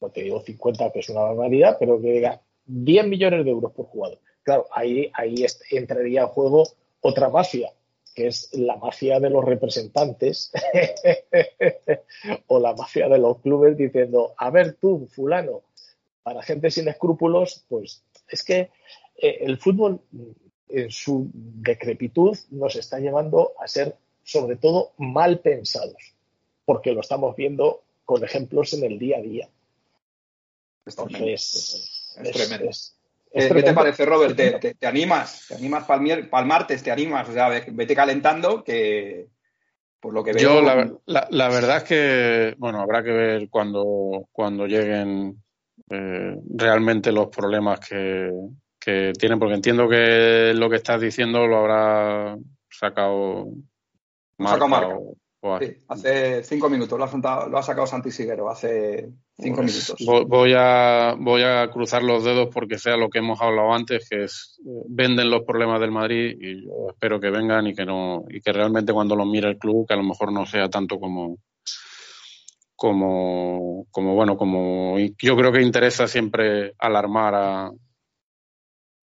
No te digo 50, que es una barbaridad, pero que diga 10 millones de euros por jugador. Claro, ahí, ahí entraría en juego otra mafia, que es la mafia de los representantes o la mafia de los clubes diciendo, a ver tú, fulano, para gente sin escrúpulos, pues es que eh, el fútbol en su decrepitud nos está llevando a ser sobre todo mal pensados, porque lo estamos viendo con ejemplos en el día a día. Entonces, es, tremendo. ¿Qué te parece, Robert? ¿Te, animas? ¿Te animas para el, martes? ¿Te animas? O sea, vete calentando que por lo que veo... Yo la, verdad es que, bueno, habrá que ver cuando, cuando lleguen eh, realmente los problemas que, que tienen, porque entiendo que lo que estás diciendo lo habrá sacado Marca. Sí, hace cinco minutos lo ha, lo ha sacado Santi Siguero, hace cinco pues minutos. Voy a, voy a cruzar los dedos porque sea lo que hemos hablado antes, que es venden los problemas del Madrid y yo espero que vengan y que no y que realmente cuando los mire el club, que a lo mejor no sea tanto como como, como bueno, como yo creo que interesa siempre alarmar a,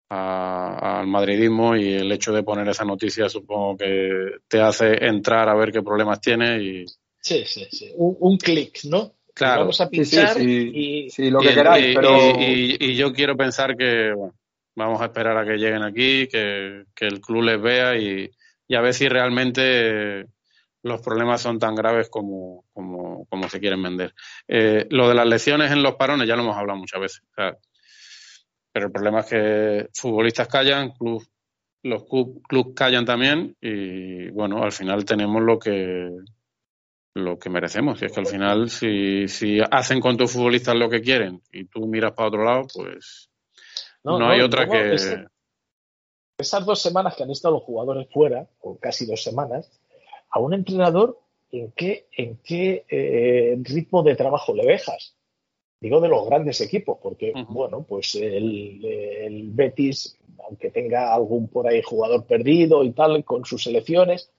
al madridismo y el hecho de poner esa noticia supongo que te hace entrar a ver qué problemas tiene y sí sí sí un, clic no claro vamos a pinchar y, lo que queráis pero y, yo quiero pensar que bueno, vamos a esperar a que lleguen aquí que, el club les vea y, a ver si realmente los problemas son tan graves como, como, como se quieren vender. Eh, lo de las lesiones en los parones ya lo hemos hablado muchas veces. Pero el problema es que futbolistas callan, club, los clubes callan también y bueno, al final tenemos lo que lo que merecemos. Y es que al final, si, si hacen con tus futbolistas lo que quieren y tú miras para otro lado, pues no, hay otra que. esas dos semanas que han estado los jugadores fuera, o casi dos semanas, a un entrenador, ¿en qué, en qué eh, ritmo de trabajo le dejas? Digo de los grandes equipos, porque, bueno, pues el, Betis, aunque tenga algún por ahí jugador perdido y tal, con sus selecciones,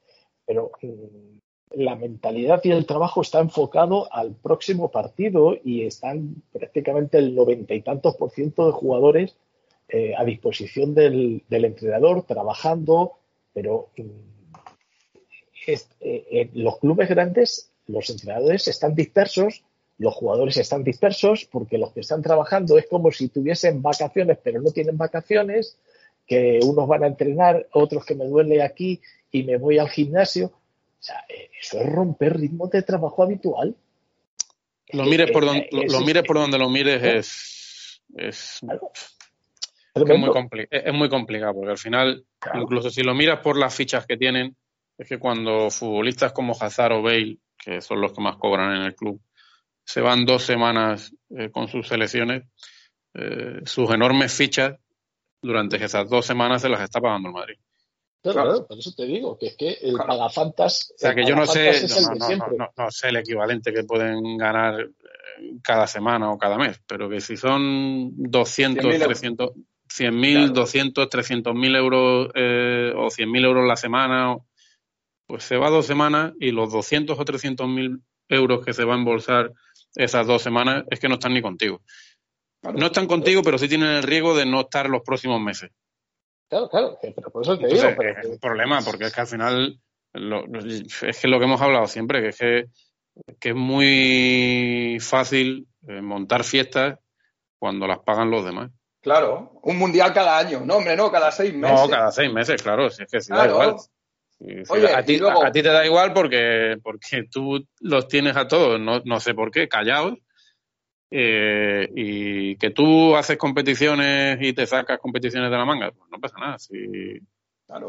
pero mm, la mentalidad y el trabajo está enfocado al próximo partido y están prácticamente el noventa y tantos por ciento de jugadores eh, a disposición del, entrenador, trabajando, pero mm, eh, los clubes grandes, los entrenadores están dispersos los jugadores están dispersos porque los que están trabajando es como si tuviesen vacaciones pero no tienen vacaciones, que unos van a entrenar, otros que me duele aquí y me voy al gimnasio. O sea, eh, eso es romper ritmo de trabajo habitual. Lo mires por donde, lo, mires por donde lo mires es, es, muy es, muy complicado porque al final, incluso si lo miras por las fichas que tienen, es que cuando futbolistas como Hazard o Bale, que son los que más cobran en el club, se van dos semanas eh, con sus selecciones, eh, sus enormes fichas durante esas dos semanas se las está pagando el Madrid. Claro, por eso te digo, que es que el pagafantas. O sea, que yo no sé, no, sé el equivalente que pueden ganar eh, cada semana o cada mes, pero que si son 200, 300, 100.000, 200, 300 mil euros eh, o 100 mil euros la semana, pues se va dos semanas y los 200 o 300 mil euros que se va a embolsar esas dos semanas es que no están ni contigo. No están contigo, pero sí tienen el riesgo de no estar los próximos meses. Claro, claro, pero por eso te digo. Es un problema, porque es que al final es que lo que hemos hablado siempre, que es que, que es muy fácil eh, montar fiestas cuando las pagan los demás. Claro, un mundial cada año. No, hombre, no, cada seis meses. No, cada seis meses, claro, si es que sí da igual. Oye, a, ti, a, ti, te da igual porque, porque tú los tienes a todos, no, no sé por qué, callados. Eh, y que tú haces competiciones y te sacas competiciones de la manga, pues no pasa nada. Si,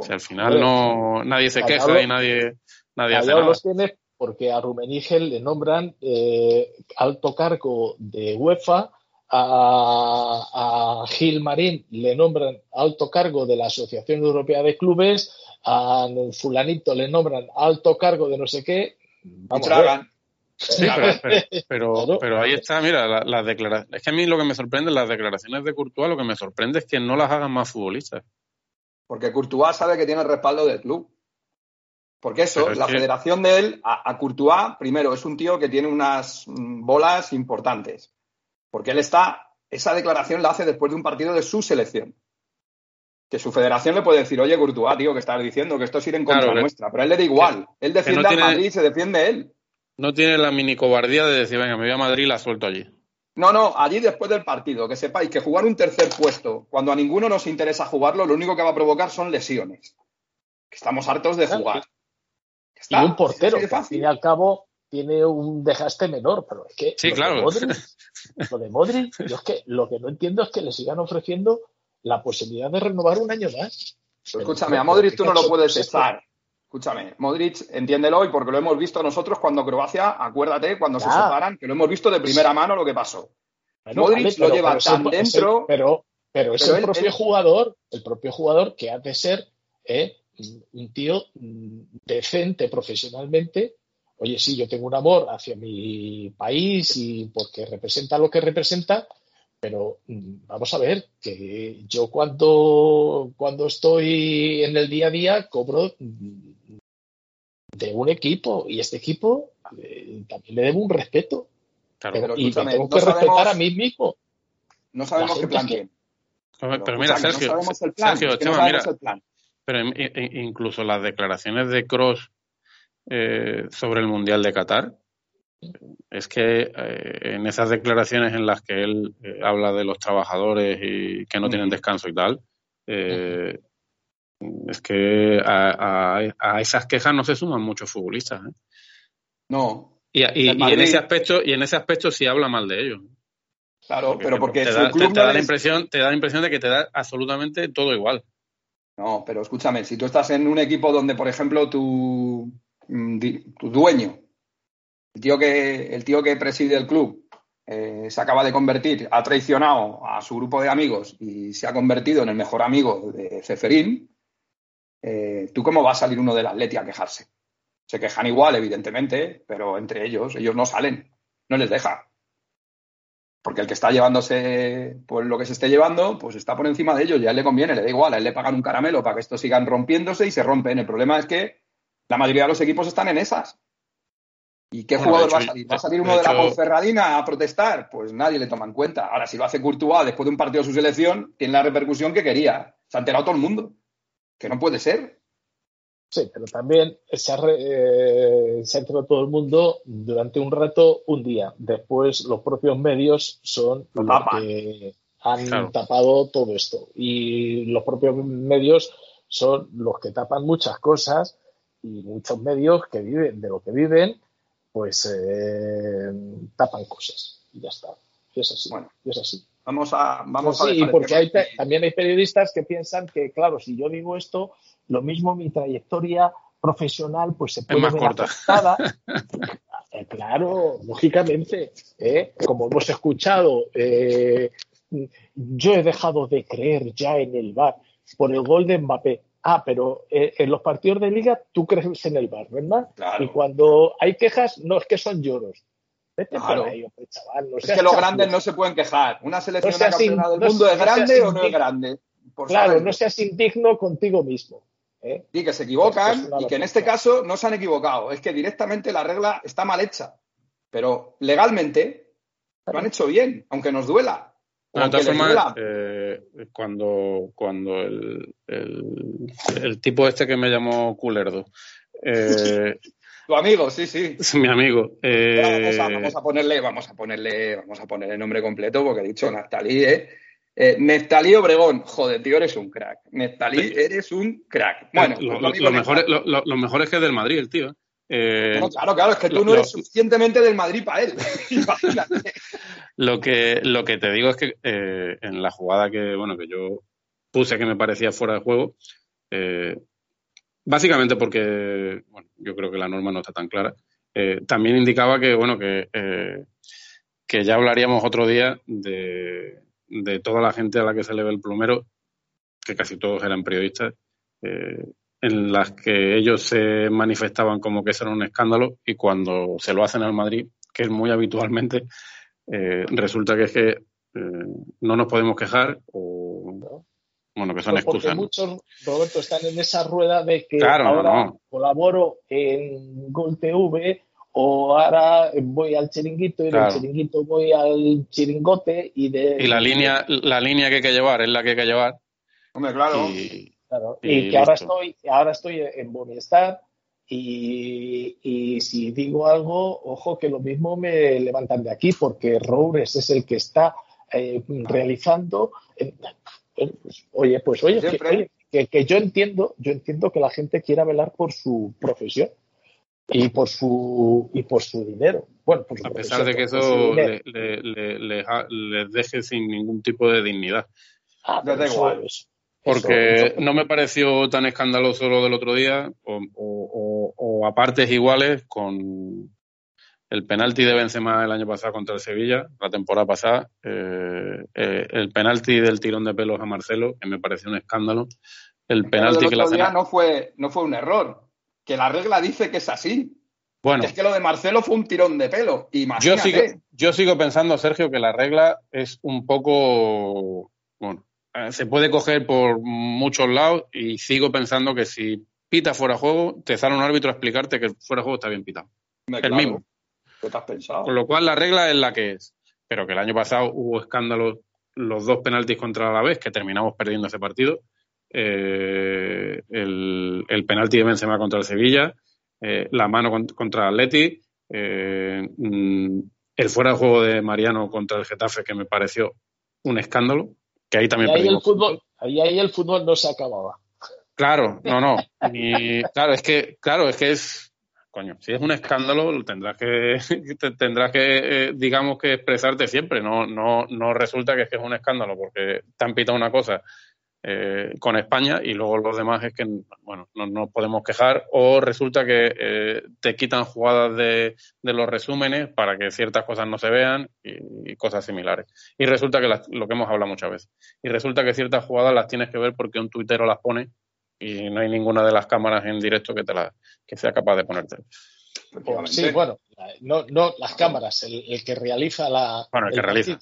si al final no nadie se queja y nadie, nadie hace nada. los tienes porque a Rumenigel le nombran eh, alto cargo de UEFA a, Gil Marín le nombran alto cargo de la Asociación Europea de Clubes, a fulanito le nombran alto cargo de no sé qué. Vamos a pero, pero, ahí está, mira, las declaraciones. Es que a mí lo que me sorprende, las declaraciones de Courtois, lo que me sorprende es que no las hagan más futbolistas. Porque Courtois sabe que tiene el respaldo del club. Porque eso, la federación de él, a, a, Courtois, primero, es un tío que tiene unas mm, bolas importantes. Porque él está, esa declaración la hace después de un partido de su selección. Que su federación le puede decir, oye, Courtois, tío, que estás diciendo que esto es ir en contra nuestra. Pero a él le da igual. él defiende a Madrid y se defiende él. No tiene la mini cobardía de decir, venga, me voy a Madrid y la suelto allí. No, no, allí después del partido, que sepáis que jugar un tercer puesto, cuando a ninguno nos interesa jugarlo, lo único que va a provocar son lesiones. Que estamos hartos de jugar. Y un portero, que al fin y al cabo tiene un desgaste menor, pero es que sí, claro. lo de Modric, yo es que lo que no entiendo es que le sigan ofreciendo la posibilidad de renovar un año más. escúchame, a Modric tú no lo puedes estar. Escúchame, Modric, entiéndelo y porque lo hemos visto nosotros cuando Croacia, acuérdate, cuando se separan, que lo hemos visto de primera mano lo que pasó. Modric lo lleva tan dentro. pero, pero es el propio jugador, el propio jugador que ha de ser eh, un tío decente profesionalmente. Oye, sí, yo tengo un amor hacia mi país y porque representa lo que representa, pero mm, vamos a ver, que yo cuando, cuando estoy en el día a día cobro mm, de un equipo y este equipo eh, también le debo un respeto. pero, y tengo que respetar a mí mismo. No sabemos qué plan tiene. Pero, mira, Sergio, mira, pero incluso las declaraciones de Cross eh, sobre el Mundial de Qatar, es que eh, en esas declaraciones en las que él eh, habla de los trabajadores y que no tienen descanso y tal, es que a, esas quejas no se suman muchos futbolistas. No. Y, en ese aspecto y en ese aspecto sí habla mal de ellos. Claro, pero porque te, da, la impresión te da la impresión de que te da absolutamente todo igual. No, pero escúchame, si tú estás en un equipo donde, por ejemplo, tu, tu dueño, el tío que, el tío que preside el club, eh, se acaba de convertir, ha traicionado a su grupo de amigos y se ha convertido en el mejor amigo de Ceferín, eh, ¿tú cómo va a salir uno del Atleti a quejarse? Se quejan igual, evidentemente, pero entre ellos, ellos no salen, no les deja porque el que está llevándose pues lo que se esté llevando, pues está por encima de ellos, ya le conviene, le da igual, a él le pagan un caramelo para que estos sigan rompiéndose y se rompen. El problema es que la mayoría de los equipos están en esas. ¿Y qué jugador va a salir? ¿Va a salir uno de, la Ponferradina a protestar? Pues nadie le toma en cuenta. Ahora, si lo hace Courtois después de un partido de su selección, tiene la repercusión que quería. Se ha enterado todo el mundo. Que no puede ser. Sí, pero también se ha, eh, entrado todo el mundo durante un rato, un día. Después los propios medios son los que han tapado todo esto. Y los propios medios son los que tapan muchas cosas y muchos medios que viven de lo que viven, pues eh, tapan cosas. Y ya está. Y es así. Bueno, es así. Vamos a, vamos pues sí, porque también hay periodistas que piensan que, claro, si yo digo esto, lo mismo mi trayectoria profesional pues se puede ver corta. Eh, claro, lógicamente, ¿eh? como hemos escuchado, eh, yo he dejado de creer ya en el VAR por el gol de Mbappé. Ah, pero en los partidos de liga tú crees en el VAR, ¿verdad? Y cuando hay quejas, no es que son lloros. Vete claro. ahí, chaval, es que los grandes no se pueden quejar. Una selección de campeonato del mundo es grande o no es grande. claro, no seas indigno contigo mismo. ¿eh? Y que se equivocan y que en este caso no se han equivocado. Es que directamente la regla está mal hecha. Pero legalmente lo han hecho bien, aunque nos duela. De todas formas, eh, cuando, cuando el, el, tipo este que me llamó Culerdo. Eh, tu amigo, sí, sí. Es mi amigo. Eh, vamos, a, ponerle, vamos a ponerle, vamos a ponerle nombre completo porque he dicho Neftalí, ¿eh? Neftalí Obregón, joder, tío, eres un crack. Neftalí, eres un crack. Bueno, lo, mejor, lo, mejor, es que es del Madrid el tío. Claro, claro, es que tú no eres suficientemente del Madrid para él. Imagínate. Lo que, lo que te digo es que eh, en la jugada que, bueno, que yo puse que me parecía fuera de juego, eh, básicamente porque, bueno, yo creo que la norma no está tan clara, eh, también indicaba que, bueno, que, que ya hablaríamos otro día de, de, toda la gente a la que se le ve el plumero, que casi todos eran periodistas, en las que ellos se manifestaban como que eso era un escándalo y cuando se lo hacen al Madrid, que es muy habitualmente, eh, resulta que es que eh, no nos podemos quejar o bueno que son pues excusas. muchos Roberto están en esa rueda de que ahora colaboro en Gol TV o ahora voy al chiringuito y del chiringuito voy al chiringote y de y la línea la línea que hay que llevar es la que hay que llevar. Hombre claro. Y, y que ahora estoy ahora estoy en Boniestar y, si digo algo, ojo que lo mismo me levantan de aquí, porque Roures es el que está eh, realizando. Eh, pues, oye, pues oye, que, yo entiendo, yo entiendo que la gente quiera velar por su profesión y por su y por su dinero. Bueno, a pesar de que eso les deje sin ningún tipo de dignidad. Ah, da igual. Porque no me pareció tan escandaloso lo del otro día, o, a partes iguales con el penalti de Benzema el año pasado contra el Sevilla, la temporada pasada, eh, eh, el penalti del tirón de pelos a Marcelo, que me pareció un escándalo, el penalti que la día no fue no fue un error, que la regla dice que es así. Bueno, es que lo de Marcelo fue un tirón de pelo. Yo sigo, yo sigo pensando, Sergio, que la regla es un poco bueno, se puede coger por muchos lados y sigo pensando que si pita fuera de juego, te sale un árbitro a explicarte que fuera de juego está bien pitado. el mismo. ¿Qué te has pensado? Con lo cual la regla es la que es. Pero que el año pasado hubo escándalos, los dos penaltis contra la vez, que terminamos perdiendo ese partido. Eh, el, el, penalti de Benzema contra el Sevilla, eh, la mano contra el Atleti, mm, el fuera de juego de Mariano contra el Getafe, que me pareció un escándalo. Que ahí también ahí el fútbol, ahí, el fútbol no se acababa. Claro, no, no. claro, es que, claro, es que es, coño, si es un escándalo, tendrás que, tendrás que, eh, digamos que expresarte siempre. No, no, no resulta que es que es un escándalo porque te han pitado una cosa eh, con España y luego los demás es que, bueno, no nos podemos quejar o resulta que eh, te quitan jugadas de, los resúmenes para que ciertas cosas no se vean y, cosas similares. Y resulta que lo que hemos hablado muchas veces. Y resulta que ciertas jugadas las tienes que ver porque un tuitero las pone y no hay ninguna de las cámaras en directo que te la, que sea capaz de ponerte. Sí, bueno, no, no las cámaras, el, que realiza la. Bueno, el, que realiza.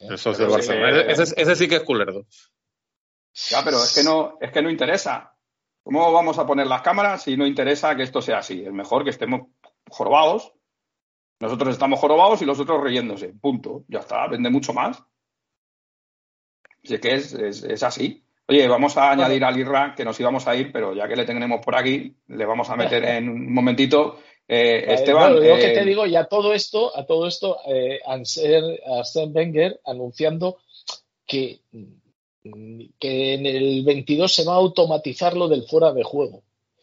El socio del Barcelona. Ese, ese, sí que es culerdo. Ya, pero es que no, es que no interesa. ¿Cómo vamos a poner las cámaras si no interesa que esto sea así? Es mejor que estemos jorobados. Nosotros estamos jorobados y los otros reyéndose. Punto. Ya está, vende mucho más. Así que es, es, así. Oye, vamos a añadir al IRA que nos íbamos a ir, pero ya que le tenemos por aquí, le vamos a meter en un momentito. Eh, Esteban. lo que te eh, digo, y a todo esto, a todo esto, eh, Arsène Wenger anunciando que que en el 22 se va a automatizar lo del fuera de juego.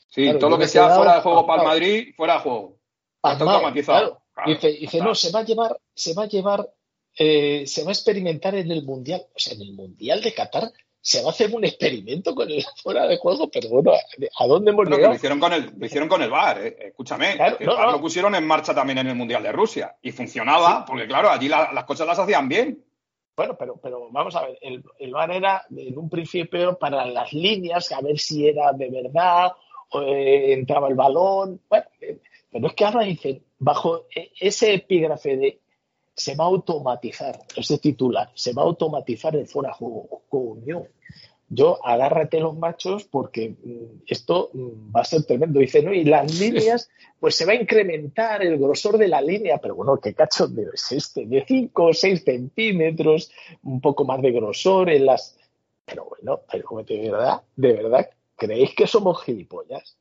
Sí, todo lo que sea fuera de juego para el Madrid, fuera de juego. Está automatizado. dice, no, se va a llevar, se va a llevar, eh, se va a experimentar en el Mundial. O sea, en el Mundial de Qatar se va a hacer un experimento con el fuera de juego, pero bueno, ¿a dónde hemos llegado? Lo hicieron con el, lo hicieron con el VAR, eh. escúchame. el VAR lo pusieron en marcha también en el Mundial de Rusia y funcionaba, porque claro, allí las cosas las hacían bien. Bueno, pero, pero vamos a ver, el, el VAR era en un principio para las líneas, a ver si era de verdad, o, eh, entraba el balón. Bueno, eh, pero es que ahora dicen, bajo e, ese epígrafe de se va a automatizar, ese titular, se va a automatizar el fuera juego. Coño, yo agárrate los machos porque mm, esto mm, va a ser tremendo. Dice, no, y las líneas, pues se va a incrementar el grosor de la línea, pero bueno, ¿qué cachondeo es este? De 5 o 6 centímetros, un poco más de grosor en las... Pero bueno, pero de verdad, de verdad, ¿creéis que somos gilipollas?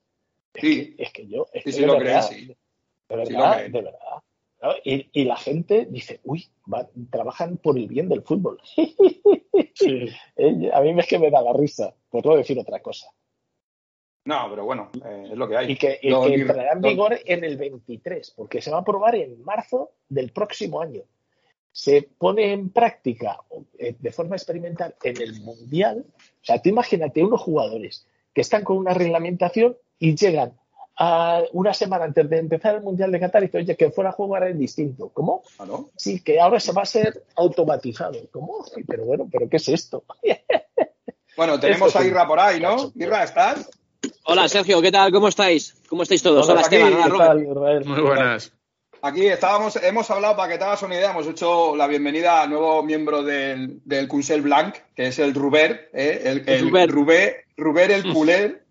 Es, sí. que, es que yo... Es sí, que sí de lo verdad, crees, sí. De verdad, Sí lo creen. de verdad. ¿No? Y, y la gente dice, uy, va- trabajan por el bien del fútbol. Sí. Eh, A mí es que me da la risa, por no decir otra cosa. No, pero bueno, eh, es lo que hay. Y que, y que entrará en vigor en el 23, porque se va a aprobar en marzo del próximo año. Se pone en práctica eh, de forma experimental en el Mundial. O sea, tú imagínate unos jugadores que están con una reglamentación y llegan a una semana antes de empezar el Mundial de Qatar y dicen, oye, que fuera a jugar es distinto. ¿Cómo? Ah, ¿no? Sí, que ahora se va a ser automatizado. ¿Cómo? Sí, Pero bueno, ¿pero qué es esto? Bueno, tenemos Esto a Irra por ahí, ¿no? cacho. Irra, ¿estás? Hola Sergio, ¿qué tal? ¿Cómo estáis? ¿Cómo estáis todos? Hola, Hola, Esteban, hola ¿Qué Robert. tal, Israel? Muy buenas. Aquí estábamos, hemos hablado, para que te hagas una idea, hemos hecho la bienvenida al nuevo miembro del, del Consell Blanc, que es el Ruber, ¿eh? el, el Ruber. Ruber, Ruber el culer,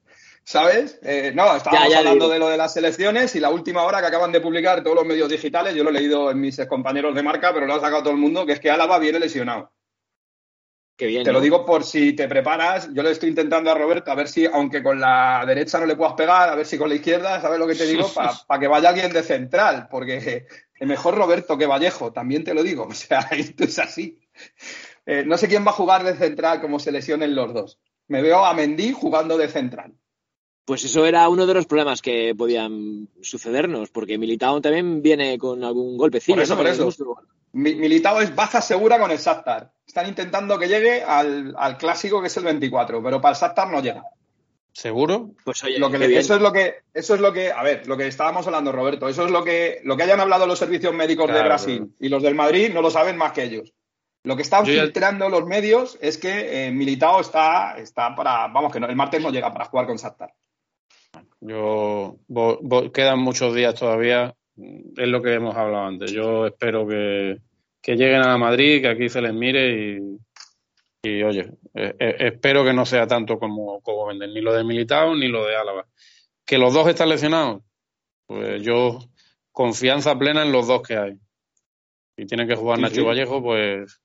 ¿sabes? Eh, no, estábamos Ya, ya hablando digo. de lo de las selecciones y la última hora que acaban de publicar todos los medios digitales, yo lo he leído en mis compañeros de marca, pero lo ha sacado todo el mundo, que es que Álava viene lesionado. Qué bien. Te ¿no? lo digo por si te preparas. Yo le estoy intentando a Roberto a ver si, aunque con la derecha no le puedas pegar, a ver si con la izquierda, ¿sabes lo que te digo? Para que vaya alguien de central, porque es mejor Roberto que Vallejo, también te lo digo. O sea, esto es así. Eh, no sé quién va a jugar de central como se lesionen los dos. Me veo a Mendy jugando de central. Pues eso era uno de los problemas que podían sucedernos, porque Militao también viene con algún golpecillo. Por eso, ¿no? por eso. Militao es baja segura con el Shakhtar. Están intentando que llegue al, al clásico que es el 24, pero para el Shakhtar no llega. ¿Seguro? Pues oye, Lo que qué le- bien. eso es lo que eso es lo que a ver lo que estábamos hablando Roberto eso es lo que lo que hayan hablado los servicios médicos de Brasil y los del Madrid no lo saben más que ellos lo que están ya- filtrando los medios es que eh, Militao está está para vamos que no, el martes no llega para jugar con Shakhtar Yo quedan muchos días todavía. Es lo que hemos hablado antes. Yo espero que, que lleguen a Madrid, que aquí se les mire y, y, oye, eh, eh, espero que no sea tanto como, como venden ni lo de Militao ni lo de Álava. Que los dos están lesionados, pues yo confianza plena en los dos que hay. Si tiene que jugar Sí, Nacho sí. Vallejo, pues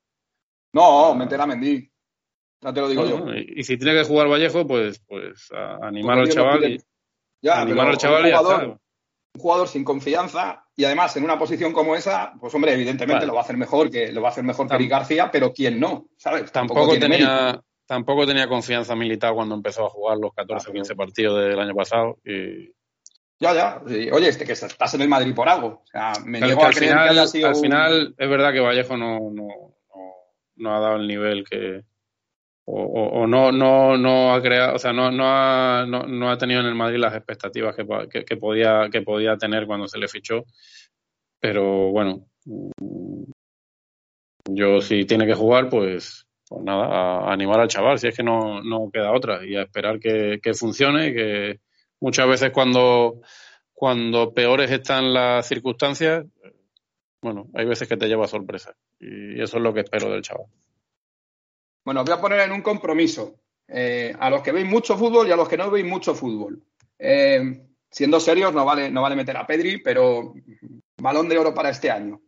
no meter a Mendy no te lo digo yo y, y si tiene que jugar Vallejo, pues, pues a- animar al chaval y ya animar pero al chaval un ya jugador, un jugador sin confianza y además en una posición como esa pues hombre evidentemente Vale. lo va a hacer mejor que lo va a hacer mejor que Tam- Eric García pero quién no sabes Tampoco tenía, tampoco tenía confianza militar cuando empezó a jugar los 14 o 15 partidos del año pasado. Y Ya, ya. sí. Oye, este que estás en el Madrid por algo. O sea, me que- niego que a al, creer final, que haya sido al un- final es verdad que Vallejo no, no, no, no ha dado el nivel que o, no, no, no ha creado, o sea, no, no, ha, no, ha tenido en el Madrid las expectativas que, po- que, que podía, que podía tener cuando se le fichó. Pero bueno, mm, yo si tiene que jugar, pues, pues nada, a, animar al chaval, si es que no, no queda otra, y a esperar que, que funcione, que muchas veces cuando, cuando peores están las circunstancias, bueno, hay veces que te lleva sorpresa. Y eso es lo que espero del chaval. Bueno, os voy a poner en un compromiso. eh, a los que veis mucho fútbol y a los que no veis mucho fútbol. Eh, siendo serios, no vale, no vale meter a Pedri, pero balón de oro para este año.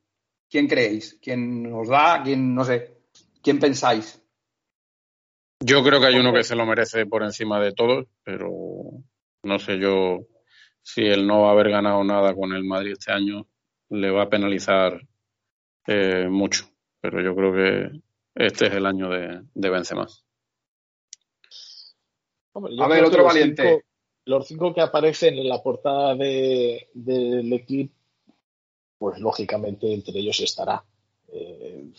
¿Quién creéis? ¿Quién os da? ¿Quién, no sé? ¿Quién pensáis? Yo creo que hay uno que se lo merece por encima de todos, pero no sé yo si el no haber ganado nada con el Madrid este año le va a penalizar eh, mucho. Pero yo creo que este es el año de, de Benzema. Hombre, A ver, otro los valiente. cinco- los cinco que aparecen en la portada de, del equipo, pues lógicamente entre ellos estará. Eh,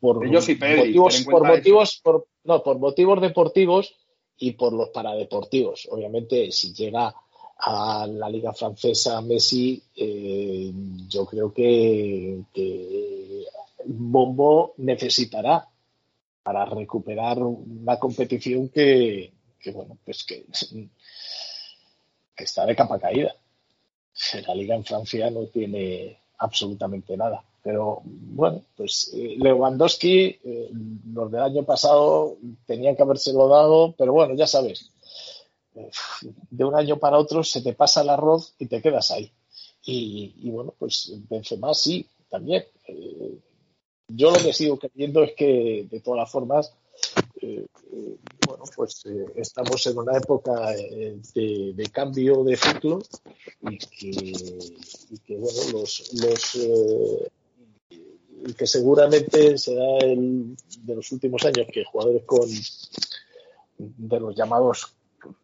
por Ellos y Pedri, motivos, por motivos, por, no, por motivos deportivos y por los paradeportivos. Obviamente, si llega a la Liga Francesa Messi, eh, yo creo que, que Bombo necesitará para recuperar una competición que, bueno, pues que, que está de capa caída. La liga en Francia no tiene absolutamente nada. Pero bueno, pues eh, Lewandowski, eh, los del año pasado tenían que habérselo dado, pero bueno, ya sabes, eh, de un año para otro se te pasa el arroz y te quedas ahí. Y, bueno, pues Benzema sí, también. Yo lo que sigo creyendo es que, de todas formas, bueno, pues estamos en una época de, cambio de ciclo y que, bueno, los, los y que seguramente será el de los últimos años que jugadores con de los llamados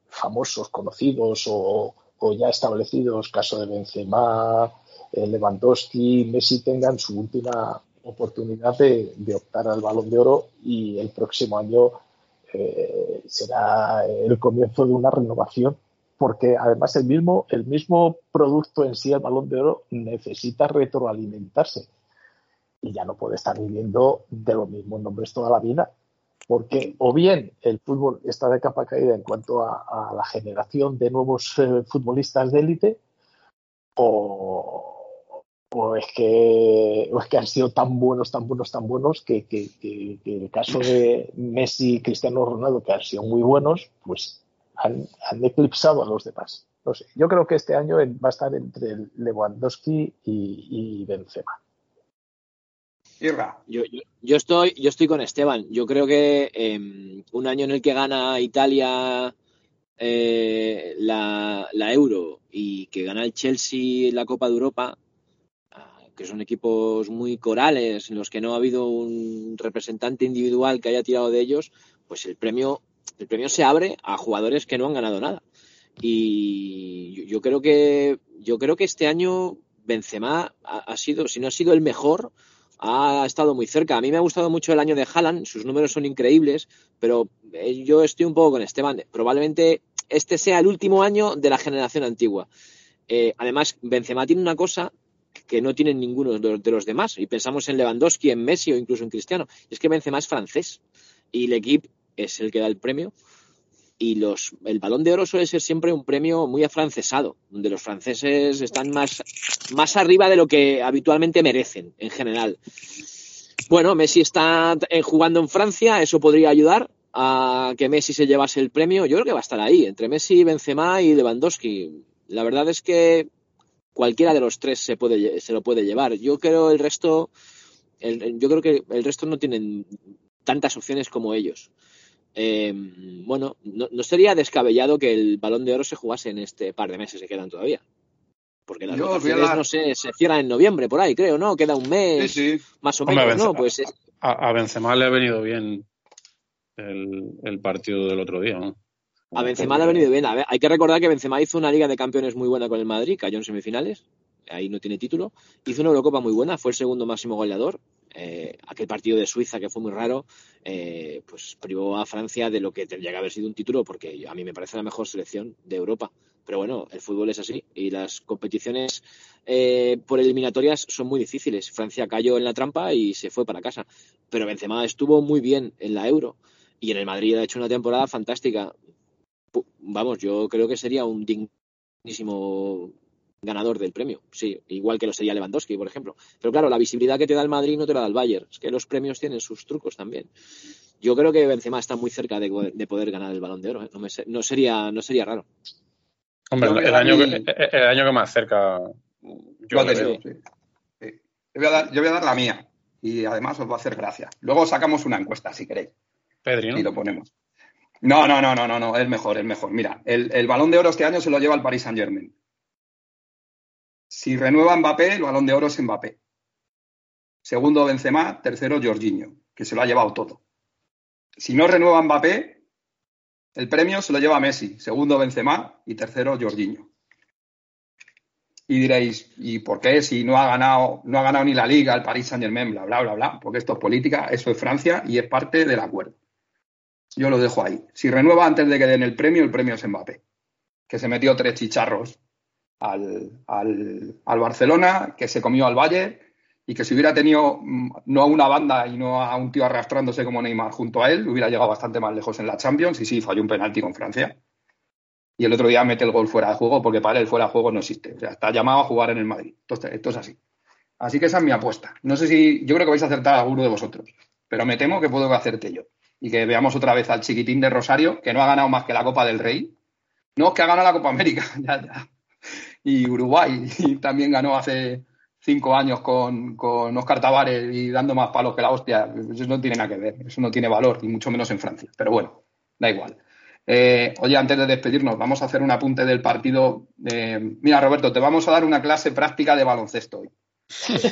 famosos, conocidos o, ya establecidos, caso de Benzema, eh, Lewandowski, Messi, tengan su última oportunidad de, optar al balón de oro y el próximo año eh, será el comienzo de una renovación porque además el mismo, el mismo producto en sí, el balón de oro, necesita retroalimentarse y ya no puede estar viviendo de los mismos nombres toda la vida. Porque o bien el fútbol está de capa caída en cuanto a, la generación de nuevos eh, futbolistas de élite, o, es que, es que han sido tan buenos, tan buenos, tan buenos que, que, el caso de Messi y Cristiano Ronaldo, que han sido muy buenos, pues han, eclipsado a los demás. No sé, yo creo que este año va a estar entre Lewandowski y, y Benzema. Yo, estoy, yo estoy con Esteban. Yo creo que em, un año en el que gana Italia eh, la, Euro y que gana el Chelsea la Copa de Europa, que son equipos muy corales en los que no ha habido un representante individual que haya tirado de ellos, pues el premio, el premio se abre a jugadores que no han ganado nada. Y yo, creo que yo creo que este año Benzema ha sido, si no ha sido el mejor, ha estado muy cerca. A mí me ha gustado mucho el año de Haaland, sus números son increíbles, pero eh, yo estoy un poco con Esteban. Probablemente este sea el último año de la generación antigua. Eh, además, Benzema tiene una cosa que no tienen ninguno de los demás. Y pensamos en Lewandowski, en Messi o incluso en Cristiano. es que Benzema es francés y el equipo es el que da el premio y los, el balón de oro suele ser siempre un premio muy afrancesado, donde los franceses están más, más arriba de lo que habitualmente merecen en general. Bueno, Messi está jugando en Francia, eso podría ayudar a que Messi se llevase el premio. Yo creo que va a estar ahí, entre Messi, Benzema y Lewandowski. La verdad es que cualquiera de los tres se, puede, se lo puede llevar. Yo creo el resto, yo creo que el resto no tienen tantas opciones como ellos. Eh, bueno, no, sería descabellado que el balón de oro se jugase en este par de meses que quedan todavía. Porque las votaciones, no sé, se cierran en noviembre, por ahí, creo, ¿no? Queda un mes, más o menos, ¿no? Pues, a, Benzema le ha venido bien el, partido del otro día, ¿no? A Benzema le ha venido bien. Hay que recordar que Benzema hizo una Liga de Campeones muy buena con el Madrid, cayó en semifinales, ahí no tiene título. Hizo una Eurocopa muy buena, fue el segundo máximo goleador eh, aquel partido de Suiza que fue muy raro, eh, pues privó a Francia de lo que tendría que haber sido un título, porque a mí me parece la mejor selección de Europa. Pero bueno, el fútbol es así y las competiciones eh, por eliminatorias son muy difíciles. Francia cayó en la trampa y se fue para casa. Pero Benzema estuvo muy bien en la Euro y en el Madrid ha hecho una temporada fantástica. Vamos, yo creo que sería un dignísimo ganador del premio, sí, igual que lo sería Lewandowski, por ejemplo. Pero claro, la visibilidad que te da el Madrid no te la da el Bayern, es que los premios tienen sus trucos también. Yo creo que Benzema está muy cerca de, poder ganar el Balón de Oro, ¿eh? no, sería, no sería raro. Hombre, el, año que, el año que más cerca. Yo, voy a dar, la mía y además os va a hacer gracia. Luego sacamos una encuesta, si queréis. Pedri, ¿no? Y lo ponemos. No, no, no, no, no, no, es mejor, es mejor. Mira, el, el balón de oro este año se lo lleva el Paris Saint Germain. Si renueva Mbappé, el balón de oro es Mbappé. Segundo Benzema, tercero Jorginho, que se lo ha llevado todo. Si no renueva Mbappé, el premio se lo lleva Messi, segundo Benzema y tercero Jorginho. Y diréis, ¿y por qué si no ha ganado, no ha ganado ni la Liga, el Paris Saint Germain, bla, bla, bla, bla? Porque esto es política, eso es Francia y es parte del acuerdo. Yo lo dejo ahí. Si renueva antes de que den el premio, el premio es Mbappé, que se metió tres chicharros al, al, Barcelona, que se comió al Valle y que si hubiera tenido mm, no a una banda y no a un tío arrastrándose como Neymar junto a él, hubiera llegado bastante más lejos en la Champions y sí, falló un penalti con Francia. Y el otro día mete el gol fuera de juego porque para él fuera de juego no existe. O sea, está llamado a jugar en el Madrid. Entonces, esto es así. Así que esa es mi apuesta. No sé si, yo creo que vais a acertar alguno de vosotros, pero me temo que puedo hacerte yo. Y que veamos otra vez al chiquitín de Rosario, que no ha ganado más que la Copa del Rey. No, es que ha ganado la Copa América, ya, ya. Y Uruguay, y también ganó hace cinco años con, con Oscar Tavares y dando más palos que la hostia. Eso no tiene nada que ver, eso no tiene valor, y mucho menos en Francia. Pero bueno, da igual. Eh, oye, antes de despedirnos, vamos a hacer un apunte del partido. Eh, mira, Roberto, te vamos a dar una clase práctica de baloncesto hoy.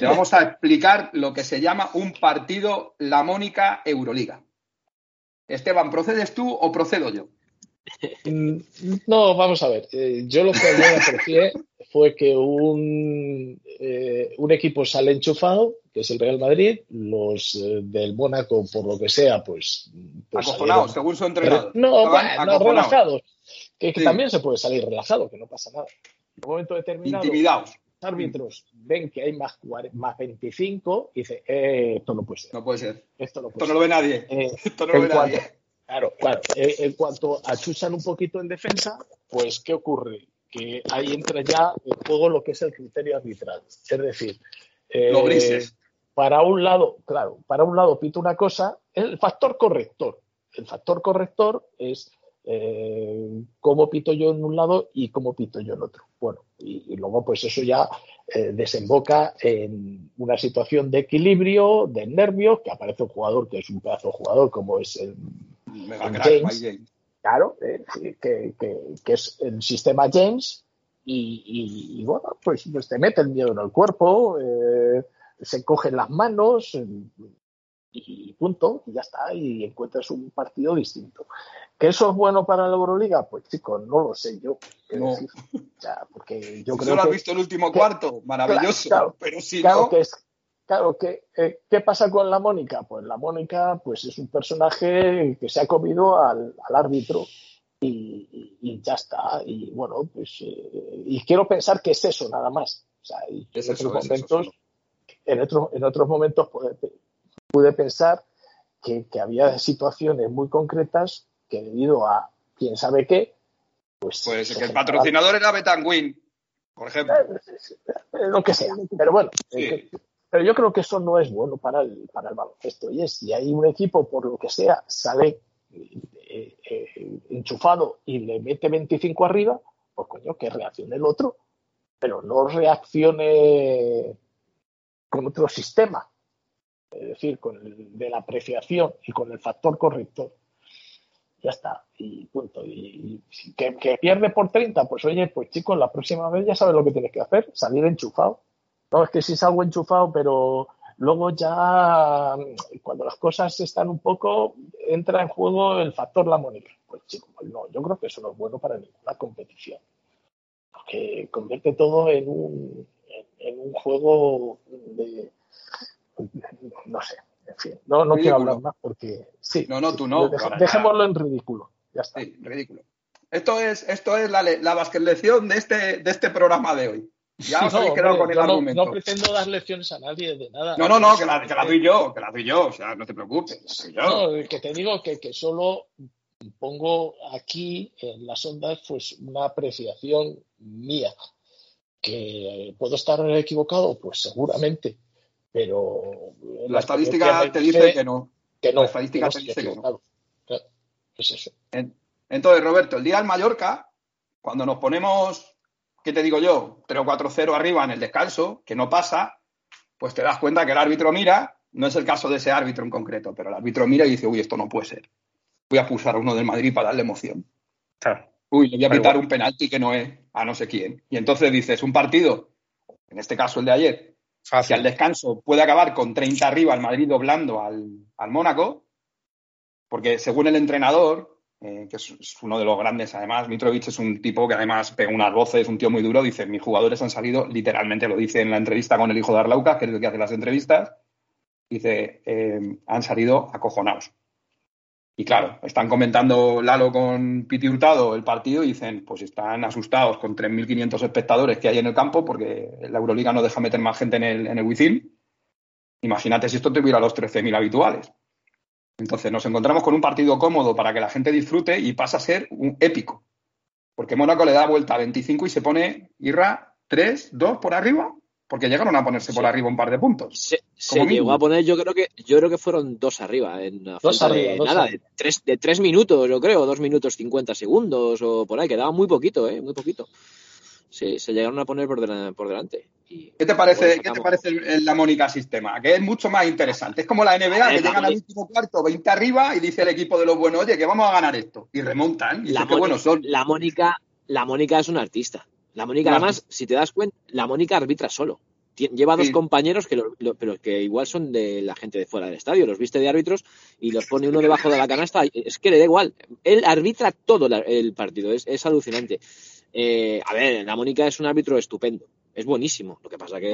Te vamos a explicar lo que se llama un partido La Mónica Euroliga. Esteban, ¿procedes tú o procedo yo? Mm, no, vamos a ver. Eh, yo lo que ayer aprecié fue que un, eh, un equipo sale enchufado, que es el Real Madrid, los eh, del Mónaco, por lo que sea, pues. pues acojonados, según su entrenador. No, bueno, relajados. Que, también se puede salir relajado, que no pasa nada. En un momento determinado. Intimidados. Árbitros ven que hay más, más 25 y dicen, eh, esto no puede ser. No puede ser. Esto no, puede esto no lo ve nadie. esto no lo ve nadie. Claro, claro. en cuanto achuchan un poquito en defensa, pues, ¿qué ocurre? que ahí entra ya en juego lo que es el criterio arbitral. Es decir, eh, para un lado, claro, para un lado pito una cosa, el factor corrector. El factor corrector es eh, cómo pito yo en un lado y cómo pito yo en otro. Bueno, y, luego pues eso ya eh, desemboca en una situación de equilibrio, de nervios, que aparece un jugador que es un pedazo de jugador como es el, James, Claro, eh, que, es el sistema James y, bueno, pues, pues, te mete el miedo en el cuerpo, se cogen las manos y punto, y ya está, y encuentras un partido distinto. ¿Que eso es bueno para la Euroliga? Pues chicos, no lo sé yo. No. porque yo creo lo has visto el último cuarto, maravilloso, pero si no... Que es, Claro, ¿qué, eh, ¿qué pasa con la Mónica? Pues la Mónica pues es un personaje que se ha comido al, árbitro y, ya está. Y bueno, pues eh, y quiero pensar que es eso nada más. O sea, en, otros momentos, en, en otros momentos pude, pensar que, había situaciones muy concretas que debido a quién sabe qué, pues... Pues que el patrocinador era Betanguin, por ejemplo. Eh, lo que sea. Pero bueno, pero yo creo que eso no es bueno para el, para el baloncesto. Y es, si hay un equipo, por lo que sea, sale eh, eh, enchufado y le mete 25 arriba, pues coño, que reaccione el otro, pero no reaccione con otro sistema. Es decir, con el de la apreciación y con el factor corrector. Ya está, y punto. Y, que, pierde por 30, pues oye, pues chicos, la próxima vez ya sabes lo que tienes que hacer, salir enchufado no, es que sí salgo enchufado, pero luego ya cuando las cosas están un poco, entra en juego el factor la moneda. Pues chico, pues no, yo creo que eso no es bueno para ninguna competición. Porque convierte todo en un, en, un juego de, no sé, en fin, no, no quiero hablar más porque sí. No, no, tú no. dejémoslo en ridículo. Ya está. Sí, ridículo. Esto es, esto es la, la lección de este, de este programa de hoy. Ya os habéis quedado con el argumento. No, pretendo dar lecciones a nadie de nada. No, no, no, que la, que la doy yo, que la doy yo, o sea, no te preocupes. No, que te digo que, que solo pongo aquí en las ondas pues una apreciación mía. Que puedo estar equivocado, pues seguramente, pero la, estadística te dice que no. Que no. La estadística te dice que no. Es eso. Entonces, Roberto, el día del Mallorca, cuando nos ponemos ¿qué te digo yo? 3 o 4-0 arriba en el descanso, que no pasa, pues te das cuenta que el árbitro mira, no es el caso de ese árbitro en concreto, pero el árbitro mira y dice, uy, esto no puede ser. Voy a pulsar a uno del Madrid para darle emoción. Uy, le voy a pitar un penalti que no es a no sé quién. Y entonces dices, un partido, en este caso el de ayer, que al descanso puede acabar con 30 arriba el Madrid doblando al, al Mónaco, porque según el entrenador, eh, que es, uno de los grandes. Además, Mitrovic es un tipo que además pega unas voces, un tío muy duro. Dice, mis jugadores han salido, literalmente lo dice en la entrevista con el hijo de Arlauca, que es el que hace las entrevistas. Dice, eh, han salido acojonados. Y claro, están comentando Lalo con Piti Hurtado el partido y dicen, pues están asustados con 3.500 espectadores que hay en el campo porque la Euroliga no deja meter más gente en el, en el Imagínate si esto tuviera los 13.000 habituales. Entonces nos encontramos con un partido cómodo para que la gente disfrute y pasa a ser un épico. Porque Mónaco le da vuelta a 25 y se pone Irra 3, 2 por arriba. Porque llegaron a ponerse por arriba un par de puntos. Se, llegó a poner, yo creo que yo creo que fueron dos arriba, en dos arriba, de, nada, De, tres, de tres minutos, yo creo, dos minutos cincuenta segundos o por ahí, quedaba muy poquito, eh, muy poquito. Se, se llegaron a poner por, delante. ¿Qué te parece, ¿qué te parece la Mónica Sistema? Que es mucho más interesante. Es como la NBA, que llegan al último cuarto, 20 arriba, y dice el equipo de los buenos, oye, que vamos a ganar esto. Y remontan. Y la, Mónica, son. la Mónica, la Mónica es una artista. La Mónica, además, si te das cuenta, la Mónica arbitra solo. Lleva dos compañeros que, pero que igual son de la gente de fuera del estadio, los viste de árbitros y los pone uno debajo de la canasta. Es que le da igual. Él arbitra todo el partido, es, alucinante. Eh, a ver, la Mónica es un árbitro estupendo, es buenísimo. Lo que pasa que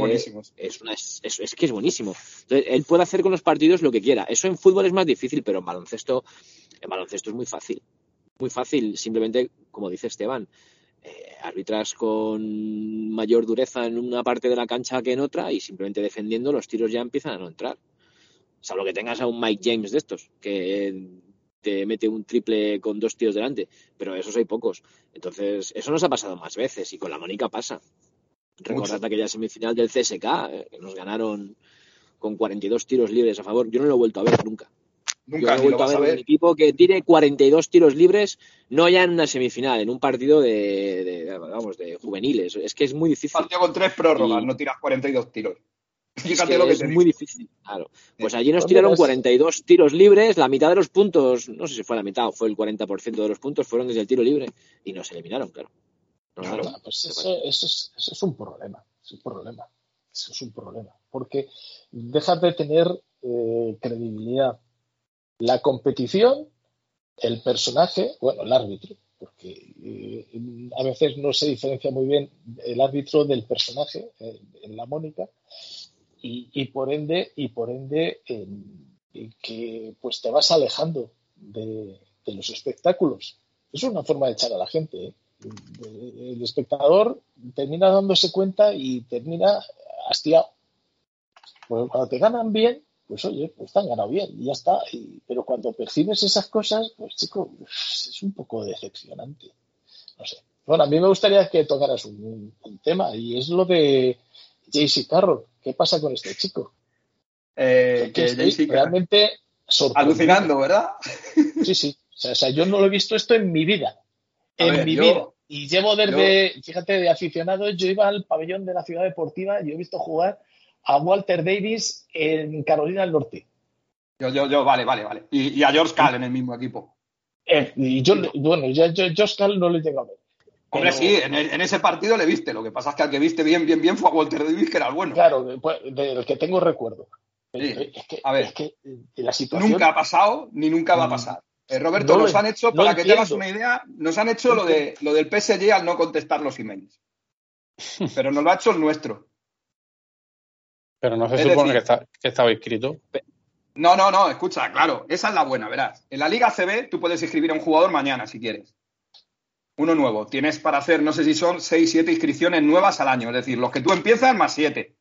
es, una, es, que es buenísimo. él puede hacer con los partidos lo que quiera. Eso en fútbol es más difícil, pero en baloncesto, en baloncesto es muy fácil. Muy fácil, simplemente, como dice Esteban, eh, arbitras con mayor dureza en una parte de la cancha que en otra y simplemente defendiendo los tiros ya empiezan a no entrar. Salvo que tengas a un Mike James de estos, que te mete un triple con dos tiros delante, pero esos hay pocos. Entonces, eso nos ha pasado más veces y con la Mónica pasa. Recordad aquella semifinal del CSK, eh, que nos ganaron con 42 tiros libres a favor. Yo no lo he vuelto a ver nunca. Nunca he vuelto a ver, un equipo que tire 42 tiros libres, no ya en una semifinal, en un partido de, vamos, de juveniles. Es que es muy difícil. Partido con tres prórrogas, no tiras 42 tiros. Fíjate es lo que es muy difícil, claro. Pues allí nos tiraron 42 tiros libres, la mitad de los puntos, no sé si fue la mitad o fue el 40% de los puntos, fueron desde el tiro libre y nos eliminaron, claro. pues eso, es, un problema, es un problema, eso es un problema, porque dejas de tener eh, credibilidad la competición, el personaje, bueno, el árbitro, porque eh, a veces no se diferencia muy bien el árbitro del personaje eh, en la Mónica y, por ende y por ende que pues te vas alejando de, los espectáculos. Es una forma de echar a la gente. ¿eh? El espectador termina dándose cuenta y termina hastiado. Cuando te ganan bien, pues oye, pues te han ganado bien y ya está. pero cuando percibes esas cosas, pues chico, es un poco decepcionante. No sé. Bueno, a mí me gustaría que tocaras un, tema y es lo de JC Carroll. ¿Qué pasa con este chico? Eh, que realmente Alucinando, ¿verdad? Sí, sí. O sea, yo no lo he visto esto en mi vida. en mi vida. Y llevo desde, fíjate, de aficionado, yo iba al pabellón de la ciudad deportiva y he visto jugar a Walter Davis en Carolina del Norte. Yo, yo, yo, vale, vale, vale. Y, a George Cal en el mismo equipo. Eh, y yo, bueno, yo, yo, George Cal no le llegado a ver. Hombre, sí, en, ese partido le viste. Lo que pasa es que al que viste bien, bien, bien fue a Walter Davis, que era el bueno. Claro, pues, del que tengo recuerdo. Es que, a ver, es que eh, la situación... Nunca ha pasado ni nunca va a mm. pasar. Eh, Roberto, nos han hecho, para que tengas una idea, nos han hecho lo, de, lo del PSG al no contestar los emails. Pero nos lo ha hecho el nuestro. Pero no se supone que, está, que estaba inscrito. No, no, no, escucha, claro, esa es la buena, verás. En la Liga CB tú puedes inscribir a un jugador mañana si quieres. Uno nuevo. Tienes para hacer, no sé si son 6, 7 inscripciones nuevas al año, es decir, los que tú empiezas más 7.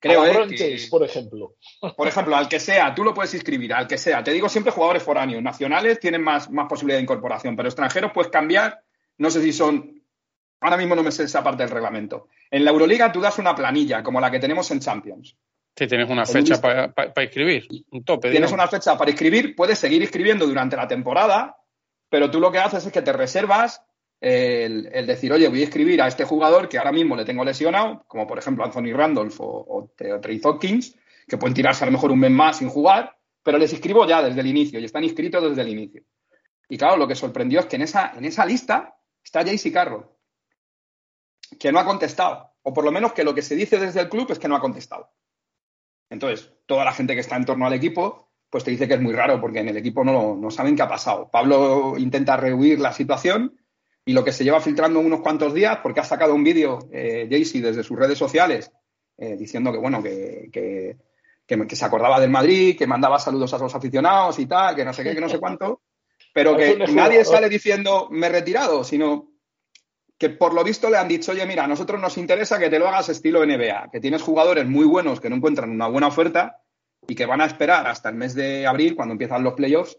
Creo eh, por ejemplo. Por ejemplo, al que sea, tú lo puedes inscribir, al que sea. Te digo siempre jugadores foráneos. Nacionales tienen más, más posibilidad de incorporación, pero extranjeros puedes cambiar, no sé si son. Ahora mismo no me sé esa parte del reglamento. En la Euroliga tú das una planilla, como la que tenemos en Champions. Si tienes una fecha para inscribir, un tope. Tienes una fecha para inscribir, puedes seguir inscribiendo durante la temporada, pero tú lo que haces es que te reservas el, decir, oye, voy a escribir a este jugador que ahora mismo le tengo lesionado, como por ejemplo Anthony Randolph o, Trey Hawkins, que pueden tirarse a lo mejor un mes más sin jugar, pero les inscribo ya desde el inicio y están inscritos desde el inicio. Y claro, lo que sorprendió es que en esa, en esa lista está JC Carroll, que no ha contestado, o por lo menos que lo que se dice desde el club es que no ha contestado. Entonces, toda la gente que está en torno al equipo, pues te dice que es muy raro porque en el equipo no, no saben qué ha pasado. Pablo intenta rehuir la situación y lo que se lleva filtrando unos cuantos días, porque ha sacado un vídeo, eh, Jaycee, desde sus redes sociales, eh, diciendo que, bueno, que, que, que, se acordaba del Madrid, que mandaba saludos a los aficionados y tal, que no sé qué, que no sé cuánto, pero que nadie sale diciendo me he retirado, sino que por lo visto le han dicho, oye, mira, a nosotros nos interesa que te lo hagas estilo NBA, que tienes jugadores muy buenos que no encuentran una buena oferta y que van a esperar hasta el mes de abril, cuando empiezan los playoffs,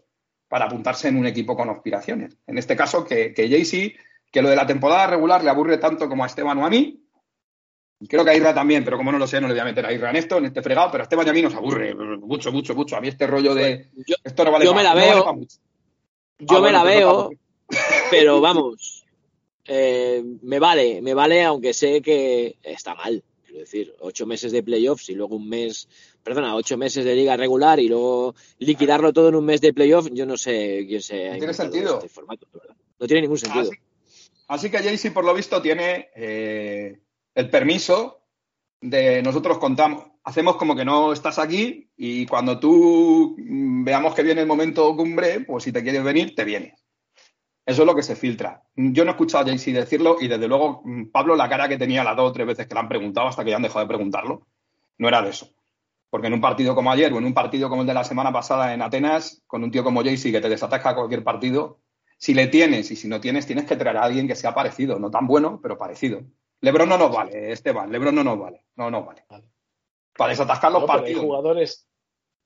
para apuntarse en un equipo con aspiraciones. En este caso, que, que Jaycee, que lo de la temporada regular le aburre tanto como a Esteban o a mí, Creo que a Irra también, pero como no lo sé, no le voy a meter a Irra en esto, en este fregado, pero Esteban y a mí nos aburre mucho, mucho, mucho. A mí este rollo de Yo- esto no vale yo me la no vale veo. Yo Ah, me bueno, la pues veo, pero vamos, eh, me vale, me vale, aunque sé que está mal. Quiero decir, ocho meses de playoffs y luego un mes, perdona, ocho meses de liga regular y luego liquidarlo todo en un mes de playoff, yo no sé quién se No tiene sentido. este formato. No tiene ningún sentido. Así, así que Jaycee, por lo visto, tiene eh, el permiso de nosotros contamos, hacemos como que no estás aquí y cuando tú mm, veamos que viene el momento cumbre, pues si te quieres venir, te vienes. Eso es lo que se filtra. Yo no he escuchado a Jaycee decirlo y desde luego mm, Pablo la cara que tenía las dos o tres veces que le han preguntado hasta que ya han dejado de preguntarlo, no era de eso. Porque en un partido como ayer o en un partido como el de la semana pasada en Atenas, con un tío como Jaycee que te desatasca cualquier partido, si le tienes y si no tienes, tienes que traer a alguien que sea parecido, no tan bueno, pero parecido. Lebron no nos vale, Esteban, Lebron no nos vale, no nos vale. Para desatascar los No, pero hay partidos. jugadores,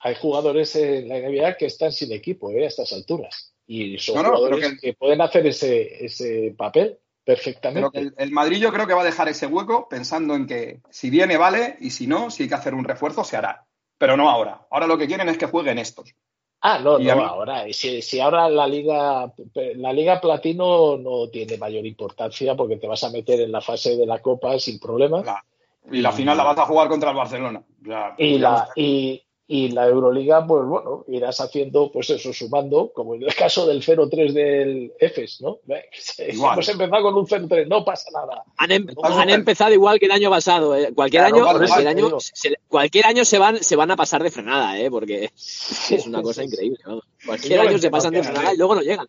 hay jugadores en la NBA que están sin equipo ¿eh? a estas alturas. Y son No, no, pero jugadores que- que... pueden hacer ese, ese papel perfectamente. Pero que el, el Madrid yo creo que va a dejar ese hueco pensando en que si viene vale y si no, si hay que hacer un refuerzo, se hará. Pero no ahora. Ahora lo que quieren es que jueguen estos. Ah, no, Y no, mí- ahora. Si, si ahora la liga, la liga platino no tiene mayor importancia porque te vas a meter en la fase de la copa sin problemas. La- y la final la vas a jugar contra el Barcelona. Ya- Y la, y, y la Euroliga, pues bueno, irás haciendo, pues eso, sumando, como en el caso del 0-3 del EFES, ¿no? Igual. Hemos empezado con un 0-3, no pasa nada. Han, em- No, han no, empezado igual que el año pasado. ¿eh? Cualquier Claro, año, vale, cualquier vale, año, se, cualquier año se van, se van a pasar de frenada, ¿eh? porque es una cosa increíble. vamos. Cualquier año se pasan de frenada y luego no llegan.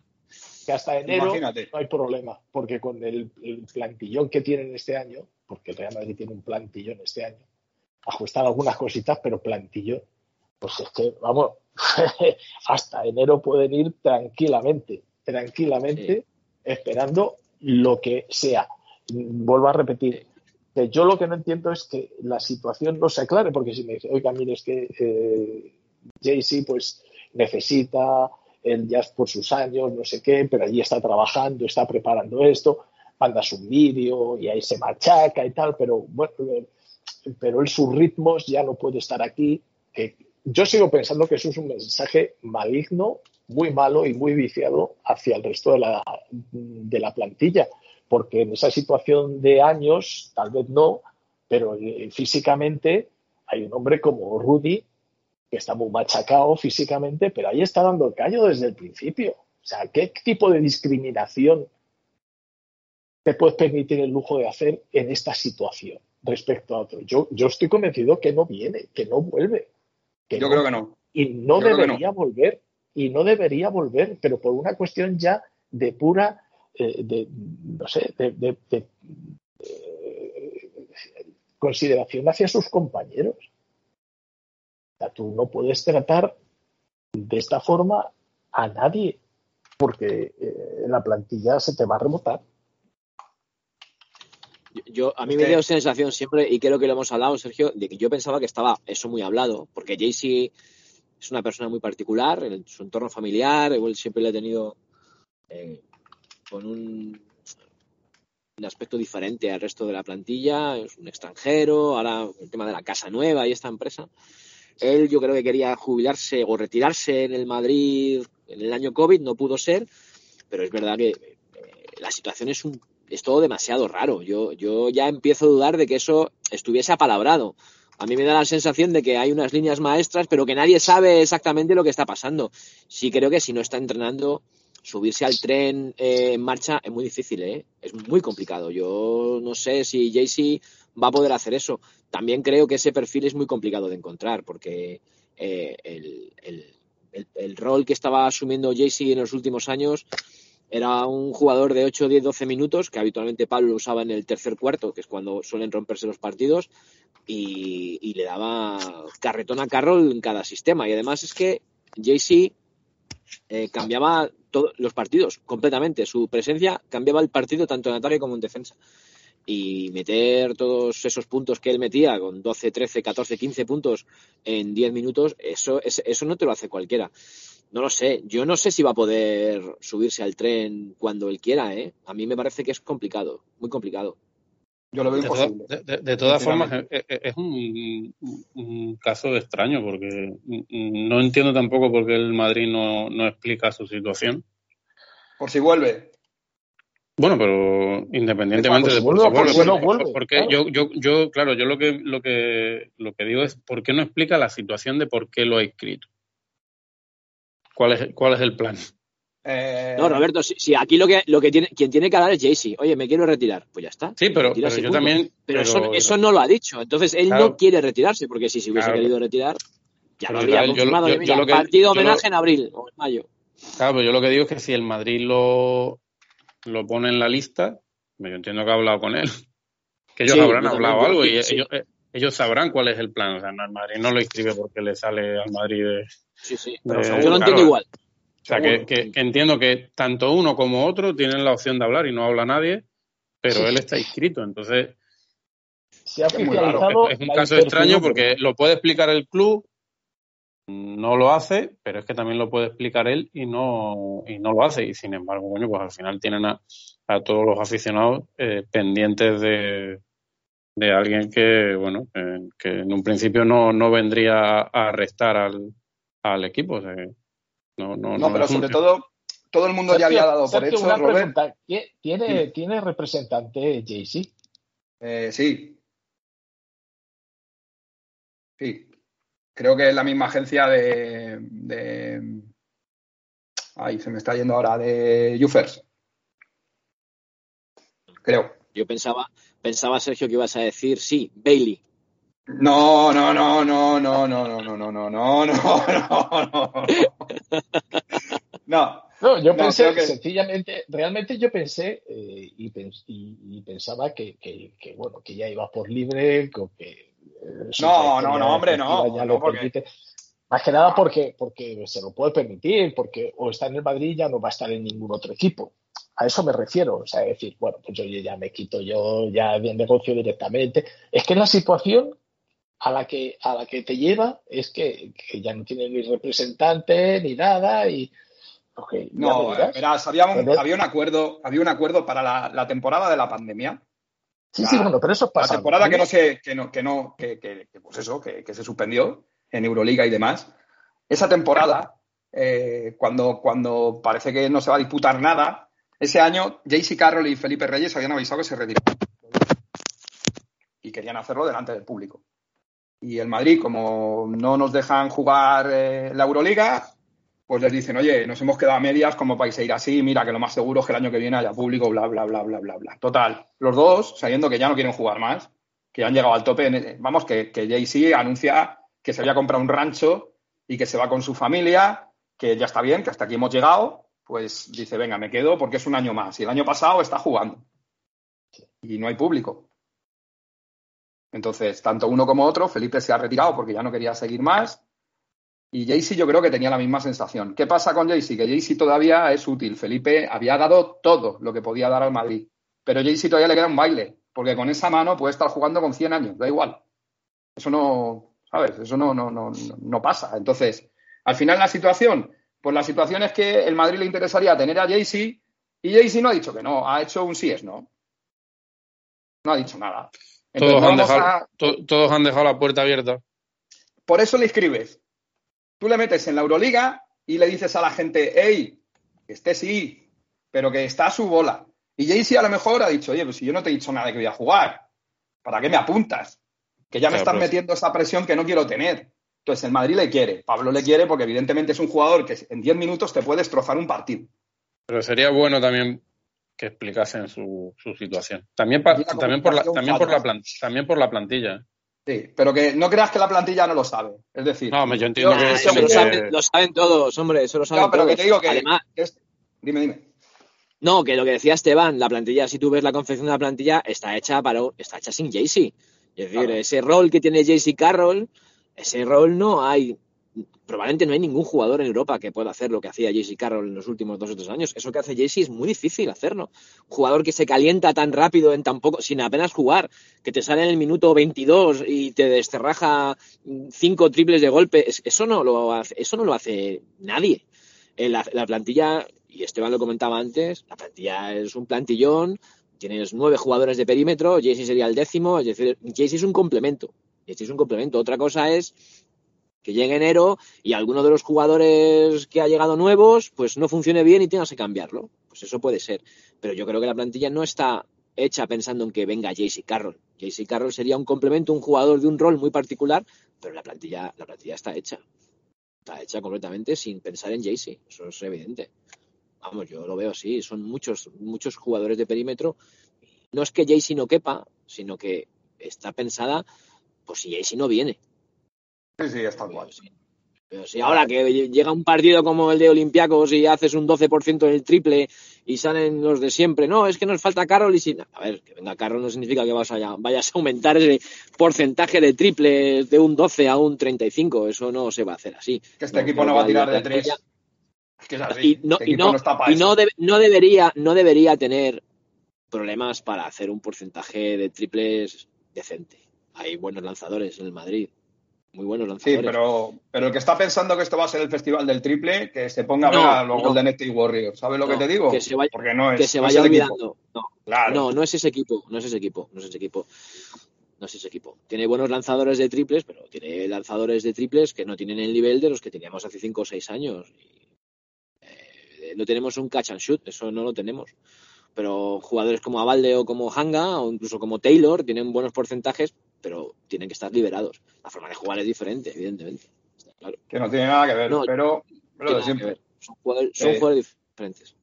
Que hasta enero Imagínate. no hay problema, porque con el, el plantillón que tienen este año, porque el Real Madrid tiene un plantillón este año, ajustar algunas cositas, pero plantillón, pues es que, vamos, hasta enero pueden ir tranquilamente, tranquilamente, esperando lo que sea. Vuelvo a repetir, que yo lo que no entiendo es que la situación no se aclare, porque si me dice, oiga, mire, es que eh, Jay-Z pues necesita él ya es por sus años, no sé qué, pero allí está trabajando, está preparando esto, mandas un vídeo y ahí se machaca y tal, pero bueno, eh, pero él sus ritmos ya no puede estar aquí. Que yo sigo pensando que eso es un mensaje maligno, muy malo y muy viciado hacia el resto de la, de la plantilla, porque en esa situación de años, tal vez no, pero eh, físicamente hay un hombre como Rudy que está muy machacado físicamente, pero ahí está dando el callo desde el principio. O sea, ¿qué tipo de discriminación te puedes permitir el lujo de hacer en esta situación respecto a otro? Yo, yo estoy convencido que no viene, que no vuelve. Que Yo no- creo que no. Y no Yo debería volver, y no debería volver, pero por una cuestión ya de pura, eh, de, no sé, de, de- de, eh, consideración hacia sus compañeros. O sea, tú no puedes tratar de esta forma a nadie, porque eh, la plantilla se te va a rebotar. Yo, a mí Es me dio sensación siempre, y creo que lo hemos hablado, Sergio, de que yo pensaba que estaba eso muy hablado, porque Jaycee es una persona muy particular en su entorno familiar, igual siempre le ha tenido eh, con un, un aspecto diferente al resto de la plantilla, es un extranjero, ahora el tema de la casa nueva y esta empresa. Él yo creo que quería jubilarse o retirarse en el Madrid en el año COVID, no pudo ser, pero es verdad que eh, la situación es un es todo demasiado raro. Yo, yo ya empiezo a dudar de que eso estuviese apalabrado. A mí me da la sensación de que hay unas líneas maestras, pero que nadie sabe exactamente lo que está pasando. Sí creo que si no está entrenando, subirse al tren eh, en marcha es muy difícil, ¿eh? Es muy complicado. Yo no sé si Jaycee va a poder hacer eso. También creo que ese perfil es muy complicado de encontrar, porque eh, el, el- el- el rol que estaba asumiendo Jaycee en los últimos años era un jugador de 8, 10, 12 minutos, que habitualmente Pablo lo usaba en el tercer cuarto, que es cuando suelen romperse los partidos, y, le daba carretón a Carroll en cada sistema. Y además es que JC eh, cambiaba todos los partidos completamente. Su presencia cambiaba el partido tanto en ataque como en defensa. Y meter todos esos puntos que él metía, con 12, 13, 14, 15 puntos en 10 minutos, eso, es- eso no te lo hace cualquiera. No lo sé. Yo no sé si va a poder subirse al tren cuando él quiera, ¿eh? A mí me parece que es complicado, muy complicado. Yo lo veo De, imposible. toda- de- todas formas, sinceramente. es, es- un, un caso extraño porque no entiendo tampoco por qué el Madrid no, no explica su situación. Por si vuelve. Bueno, pero independientemente de vuelve, por qué ¿por qué vuelve, no vuelve? porque Claro. yo, yo, yo, claro, yo lo que, lo que, lo que digo es por qué no explica la situación de por qué lo ha inscrito. ¿Cuál es, cuál es el plan? Eh, No, Roberto, si, si aquí lo que, lo que tiene, quien tiene que hablar es Jaycee. Oye, me quiero retirar. Pues ya está. Sí, pero, yo también. Pero, pero- eso, eso no lo ha dicho. Entonces él Claro. no quiere retirarse, porque si se hubiese Claro. querido retirar, ya Pero lo habría yo- confirmado. yo- Oye, yo mira, lo que- partido lo- homenaje en abril o en mayo. Claro, pero yo lo que digo es que si el Madrid lo, lo pone en la lista, yo entiendo que ha hablado con él. Que ellos Sí, habrán también, hablado algo y sí. ellos, eh, ellos sabrán cuál es el plan. O sea, no, el Madrid no lo inscribe porque le sale al Madrid de. Sí, sí. Pero Yo seguro, lo entiendo igual. O sea, que, que- que entiendo que tanto uno como otro tienen la opción de hablar y no habla nadie, pero Sí. él está inscrito. Entonces, Se ha Es muy raro. oficializado es un caso extraño porque lo puede explicar el club, no lo hace, pero es que también lo puede explicar él y no, y no lo hace. Y sin embargo, coño, pues al final tienen a, a todos los aficionados eh, pendientes de, de alguien que, bueno, eh, que en un principio no, no vendría a arrestar al, al equipo. O sea, que no, no, No, pero sobre todo, todo el mundo ya había Sergio, dado por Sergio, hecho, una Robert. pregunta. ¿Tie- ¿Tiene. ¿Tiene representante Jay-Z? Eh, sí. Sí. Creo que es la misma agencia de, de. Ay, se me está yendo ahora, de Jufers. Creo. Yo pensaba, pensaba, Sergio, que ibas a decir sí, Bailey. No, no, no, no, no, no, no, no, no, no, no, no, no. No, No, yo No, pensé, que- sencillamente, realmente yo pensé eh, y, pens- y- y pensaba que, que- que, bueno, que ya iba por libre, con que eh, No, no, no, hombre, no, ya no, lo porque- permite. Más que nada porque, porque se lo puede permitir, porque o está en el Madrid ya no va a estar en ningún otro equipo. A eso me refiero, o sea, decir, bueno, pues yo ya me quito yo ya de negocio directamente. Es que la situación a la que, a la que te lleva es que, que ya no tiene ni representante ni nada y no, dirás. verás, había un, Pero- había un acuerdo, había un acuerdo para la, la temporada de la pandemia. Sí, sí, la- bueno, pero eso La pasa. temporada que no se, que no, que no, que, que- que, pues eso, que, que se suspendió en Euroliga y demás. Esa temporada, eh, cuando, cuando parece que no se va a disputar nada, ese año JC Carroll y Felipe Reyes habían avisado que se retiraban. Y querían hacerlo delante del público. Y el Madrid, como no nos dejan jugar eh, la Euroliga, pues les dicen, oye, nos hemos quedado a medias como para ir así, mira que lo más seguro es que el año que viene haya público, bla, bla, bla, bla, bla, bla. Total, los dos, sabiendo que ya no quieren jugar más, que han llegado al tope, en- vamos, que, que anuncia que se había comprado un rancho y que se va con su familia, que ya está bien, que hasta aquí hemos llegado, pues dice, venga, me quedo porque es un año más. Y el año pasado está jugando. Y no hay público. Entonces, tanto uno como otro, Felipe se ha retirado porque ya no quería seguir más. Y Jaycee yo creo que tenía la misma sensación. ¿Qué pasa con Jaycee? Que Jaycee todavía es útil. Felipe había dado todo lo que podía dar al Madrid. Pero Jaycee todavía le queda un baile, porque con esa mano puede estar jugando con 100 años, da igual. Eso no, ¿sabes? Eso no, no, no, no- pasa. Entonces, al final la situación, pues la situación es que el Madrid le interesaría tener a Jaycee y Jaycee no ha dicho que no, ha hecho un sí es no. No ha dicho nada. Entonces, Todos han, dejado, a- to- todos han dejado la puerta abierta. por eso le escribes. Tú le metes en la Euroliga y le dices a la gente, hey, que esté sí, pero que está a su bola. Y Jaycee a lo mejor ha dicho, oye, pues si yo no te he dicho nada de que voy a jugar, ¿para qué me apuntas? Que ya me Claro, están pues- metiendo esa presión que no quiero tener. Entonces el Madrid le quiere, Pablo le quiere porque evidentemente es un jugador que en 10 minutos te puede destrozar un partido. Pero sería bueno también que explicasen su, su situación. También, pa- Y la también, por la, también, por la también por la plantilla. Sí, pero que no creas que la plantilla no lo sabe. Es decir, No, yo entiendo yo- que- yo eso que- lo, que- saben, lo saben todos, hombre, eso lo saben No, pero todos. que te digo que. Además, que es- Dime, dime. no, que lo que decía Esteban, la plantilla, si tú ves la confección de la plantilla, está hecha para está hecha sin Jaycee. Es decir, Claro. ese rol que tiene Jaycee Carroll, ese rol no hay. Probablemente no hay ningún jugador en Europa que pueda hacer lo que hacía Jaycee Carroll en los últimos dos o tres años. Eso que hace Jaycee es muy difícil hacerlo. Jugador que se calienta tan rápido en tan poco, sin apenas jugar, que te sale en el minuto 22 y te desterraja cinco triples de golpe, es- eso no lo hace, eso no lo hace nadie. En la, la plantilla, y Esteban lo comentaba antes, la plantilla es un plantillón tienes nueve jugadores de perímetro, Jaycee sería el décimo, es es un complemento. Jaycee es un complemento. Otra cosa es que llegue enero y alguno de los jugadores que ha llegado nuevos, pues no funcione bien y tengas que cambiarlo. Pues eso puede ser. Pero yo creo que la plantilla no está hecha pensando en que venga JC Carroll. JC Carroll sería un complemento, un jugador de un rol muy particular, pero la plantilla, la plantilla está hecha. Está hecha completamente sin pensar en JC. Eso es evidente. Vamos, yo lo veo así. Son muchos, muchos jugadores de perímetro. No es que JC no quepa, sino que está pensada, pues si no viene. Sí, sí, está igual. Pero si ahora que llega un partido como el de Olympiacos y haces un 12% del triple y salen los de siempre, no, es que nos falta Carroll y si... A ver, que venga Carroll no significa que vas a, vayas a aumentar ese porcentaje de triple de un 12 a un 35, eso no se va a hacer así. Que este equipo no va a tirar de tres. Es que es así. Y no, este y no, y no, no, debería, no debería tener problemas para hacer un porcentaje de triples decente. Hay buenos lanzadores en el Madrid muy buenos lanzadores. Sí, pero, pero el que está pensando que esto va a ser el festival del triple, que se ponga a ver a los Golden State Warriors. ¿Sabes lo que te digo? Que se vaya, Porque no es, que se vaya olvidando. No, no, no es ese equipo, no es ese equipo, no es ese equipo. No es ese equipo. Tiene buenos lanzadores de triples, pero tiene lanzadores de triples que no tienen el nivel de los que teníamos hace 5 o 6 años. Eh, no tenemos un catch and shoot, eso no lo tenemos pero jugadores como Avalde o como Hanga o incluso como Taylor tienen buenos porcentajes, pero tienen que estar liberados. La forma de jugar es diferente, evidentemente. Que no tiene nada que ver, pero, pero siempre. Son, jugadores, diferentes.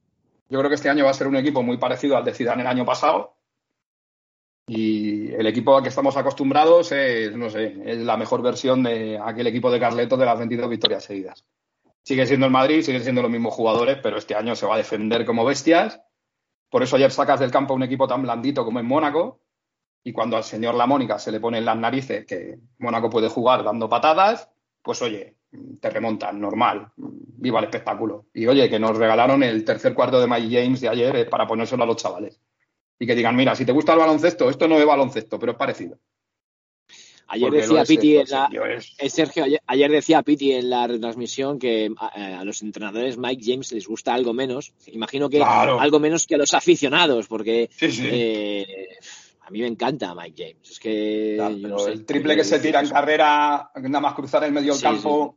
Yo creo que este año va a ser un equipo muy parecido al de Zidane el año pasado. Y el equipo al que estamos acostumbrados es, no sé, es la mejor versión de aquel equipo de Carleto de las 22 victorias seguidas. Sigue siendo el Madrid, siguen siendo los mismos jugadores, pero este año se va a defender como bestias por eso ayer sacas del campo un equipo tan blandito como en Mónaco. Y cuando al señor La Mónica se le pone en las narices que Mónaco puede jugar dando patadas, pues oye, te remontan, normal. Viva el espectáculo. Y oye, que nos regalaron el tercer cuarto de Mike James de ayer eh, para ponérselo a los chavales. Y que digan, mira, si te gusta el baloncesto, esto no es baloncesto, pero es parecido. Ayer decía Piti en la, eh, Sergio, ayer, decía Piti en la retransmisión que a, los entrenadores Mike James les gusta algo menos. Imagino que algo menos que a los aficionados, porque eh, a mí me encanta Mike James. Es que el triple que se tira en carrera, nada más cruzar el medio del campo,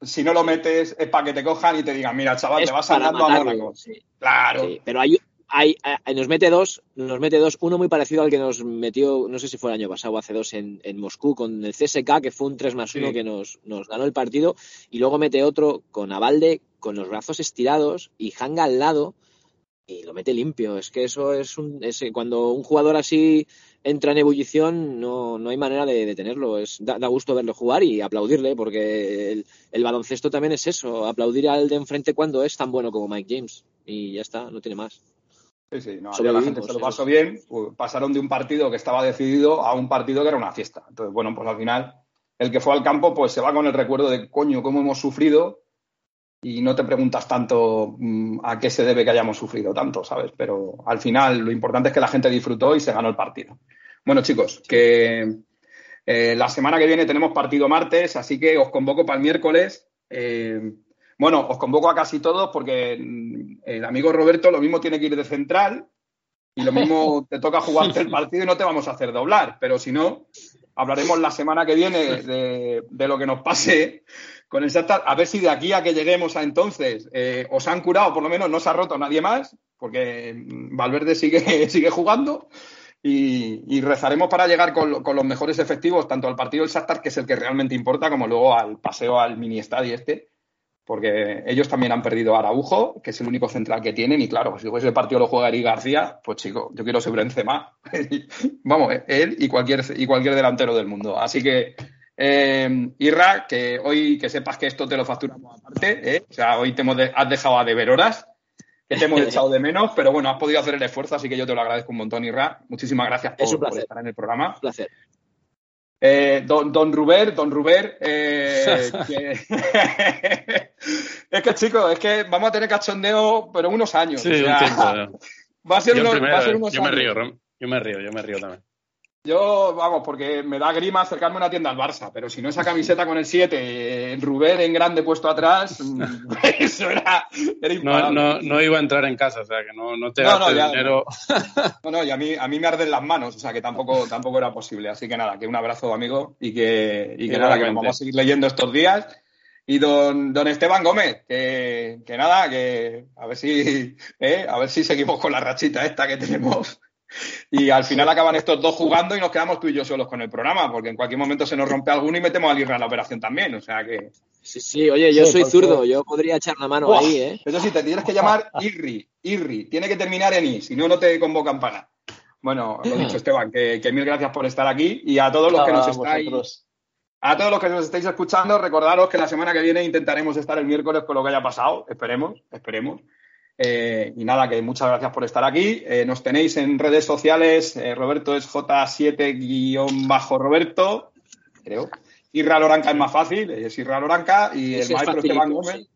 si no lo metes es para que te cojan y te digan, mira, chaval, te vas andando a Mónaco. Claro. pero hay, hay, eh, nos mete dos, nos mete dos, uno muy parecido al que nos metió, no sé si fue el año pasado o hace dos en, Moscú con el CSK, que fue un 3 más 1 que nos, nos, ganó el partido, y luego mete otro con Avalde, con los brazos estirados y Hanga al lado, y lo mete limpio. Es que eso es un, cuando un jugador así entra en ebullición, no, no hay manera de detenerlo. Es, da, gusto verlo jugar y aplaudirle, porque el, el baloncesto también es eso, aplaudir al de enfrente cuando es tan bueno como Mike James. Y ya está, no tiene más. Sí, sí, no, la gente se lo pasó bien. Pues, pasaron de un partido que estaba decidido a un partido que era una fiesta. Entonces, bueno, pues al final, el que fue al campo, pues se va con el recuerdo de coño, cómo hemos sufrido. Y no te preguntas tanto mm, a qué se debe que hayamos sufrido tanto, ¿sabes? Pero al final lo importante es que la gente disfrutó y se ganó el partido. Bueno, chicos, que eh, la semana que viene tenemos partido martes, así que os convoco para el miércoles. Eh, bueno, os convoco a casi todos porque mm, el amigo Roberto lo mismo tiene que ir de central y lo mismo te toca jugarte el partido y no te vamos a hacer doblar. Pero si no, hablaremos la semana que viene de, lo que nos pase con el Shakhtar. A ver si de aquí a que lleguemos a entonces eh, os han curado, por lo menos no se ha roto nadie más, porque Valverde sigue, sigue jugando. Y, rezaremos para llegar con, los mejores efectivos, tanto al partido del Shakhtar, que es el que realmente importa, como luego al paseo al mini estadio este, porque ellos también han perdido a Araujo, que es el único central que tienen, y claro, si ese partido lo juega Eric García, pues chico, yo quiero ser Benzema. Vamos, él y cualquier, y cualquier delantero del mundo. Así que, eh, Irra, que hoy que sepas que esto te lo facturamos aparte, ¿eh? o sea, hoy te has dejado a deber horas, que te hemos echado de menos, pero bueno, has podido hacer el esfuerzo, así que yo te lo agradezco un montón, Irra. Muchísimas gracias por, estar en el programa. Un placer. Eh, don, don Ruber, don Ruber, eh, es que chicos, es que vamos a tener cachondeo, pero unos años. Sí, va a ser, unos, va a ser unos yo me río, yo me río, yo me río también. Yo, vamos, porque me da grima acercarme a una tienda al Barça, pero si no esa camiseta con el 7, Rubén en grande puesto atrás, eso era, no, no, no, iba a entrar en casa, o sea, que no, no te no, no, dinero. No, no, y a mí, a mí me arden las manos, o sea, que tampoco, tampoco era posible. Así que nada, que un abrazo, amigo, y que, y que nada, que nos vamos a seguir leyendo estos días. Y don, don Esteban Gómez, que, que nada, que a ver si, eh, a ver si seguimos con la rachita esta que tenemos y al final acaban estos dos jugando y nos quedamos tú y yo solos con el programa, porque en cualquier momento se nos rompe alguno y metemos a Irra en la operación también. O sea que. Sí, sí, oye, yo soy zurdo, yo podría echar la mano ahí, ¿eh? Eso sí, te tienes que llamar Irri, Irri. Tiene que terminar en I, si no, no te convocan para Bueno, lo dicho, Esteban, que, mil gracias por estar aquí y a todos los que nos estáis. A todos los que nos estáis escuchando, recordaros que la semana que viene intentaremos estar el miércoles con lo que haya pasado. Esperemos, esperemos. Eh, y nada, que muchas gracias por estar aquí. Eh, nos tenéis en redes sociales. Eh, Roberto es J7-Roberto, creo. Irra Loranca es más fácil, es Irra Loranca. Y el maestro Esteban Gómez.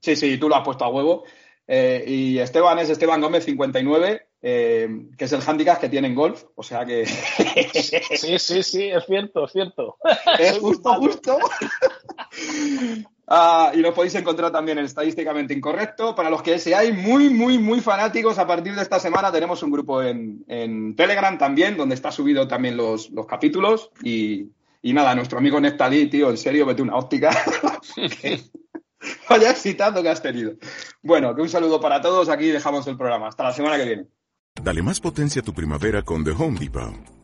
Sí. sí, tú lo has puesto a huevo. y Esteban es Esteban Gómez 59, que es el handicap que tiene en golf. O sea que. sí, sí, sí, es cierto, es cierto. Es justo, justo. Ah, y lo podéis encontrar también en Estadísticamente Incorrecto. Para los que seáis muy, muy, muy fanáticos, a partir de esta semana tenemos un grupo en, Telegram también, donde está subido también los, capítulos. Y, nada, nuestro amigo Neftalí, tío, en serio, vete una óptica. Vaya excitando que has tenido. Bueno, que un saludo para todos. Aquí dejamos el programa. Hasta la semana que viene. Dale más potencia a tu primavera con The Home Depot.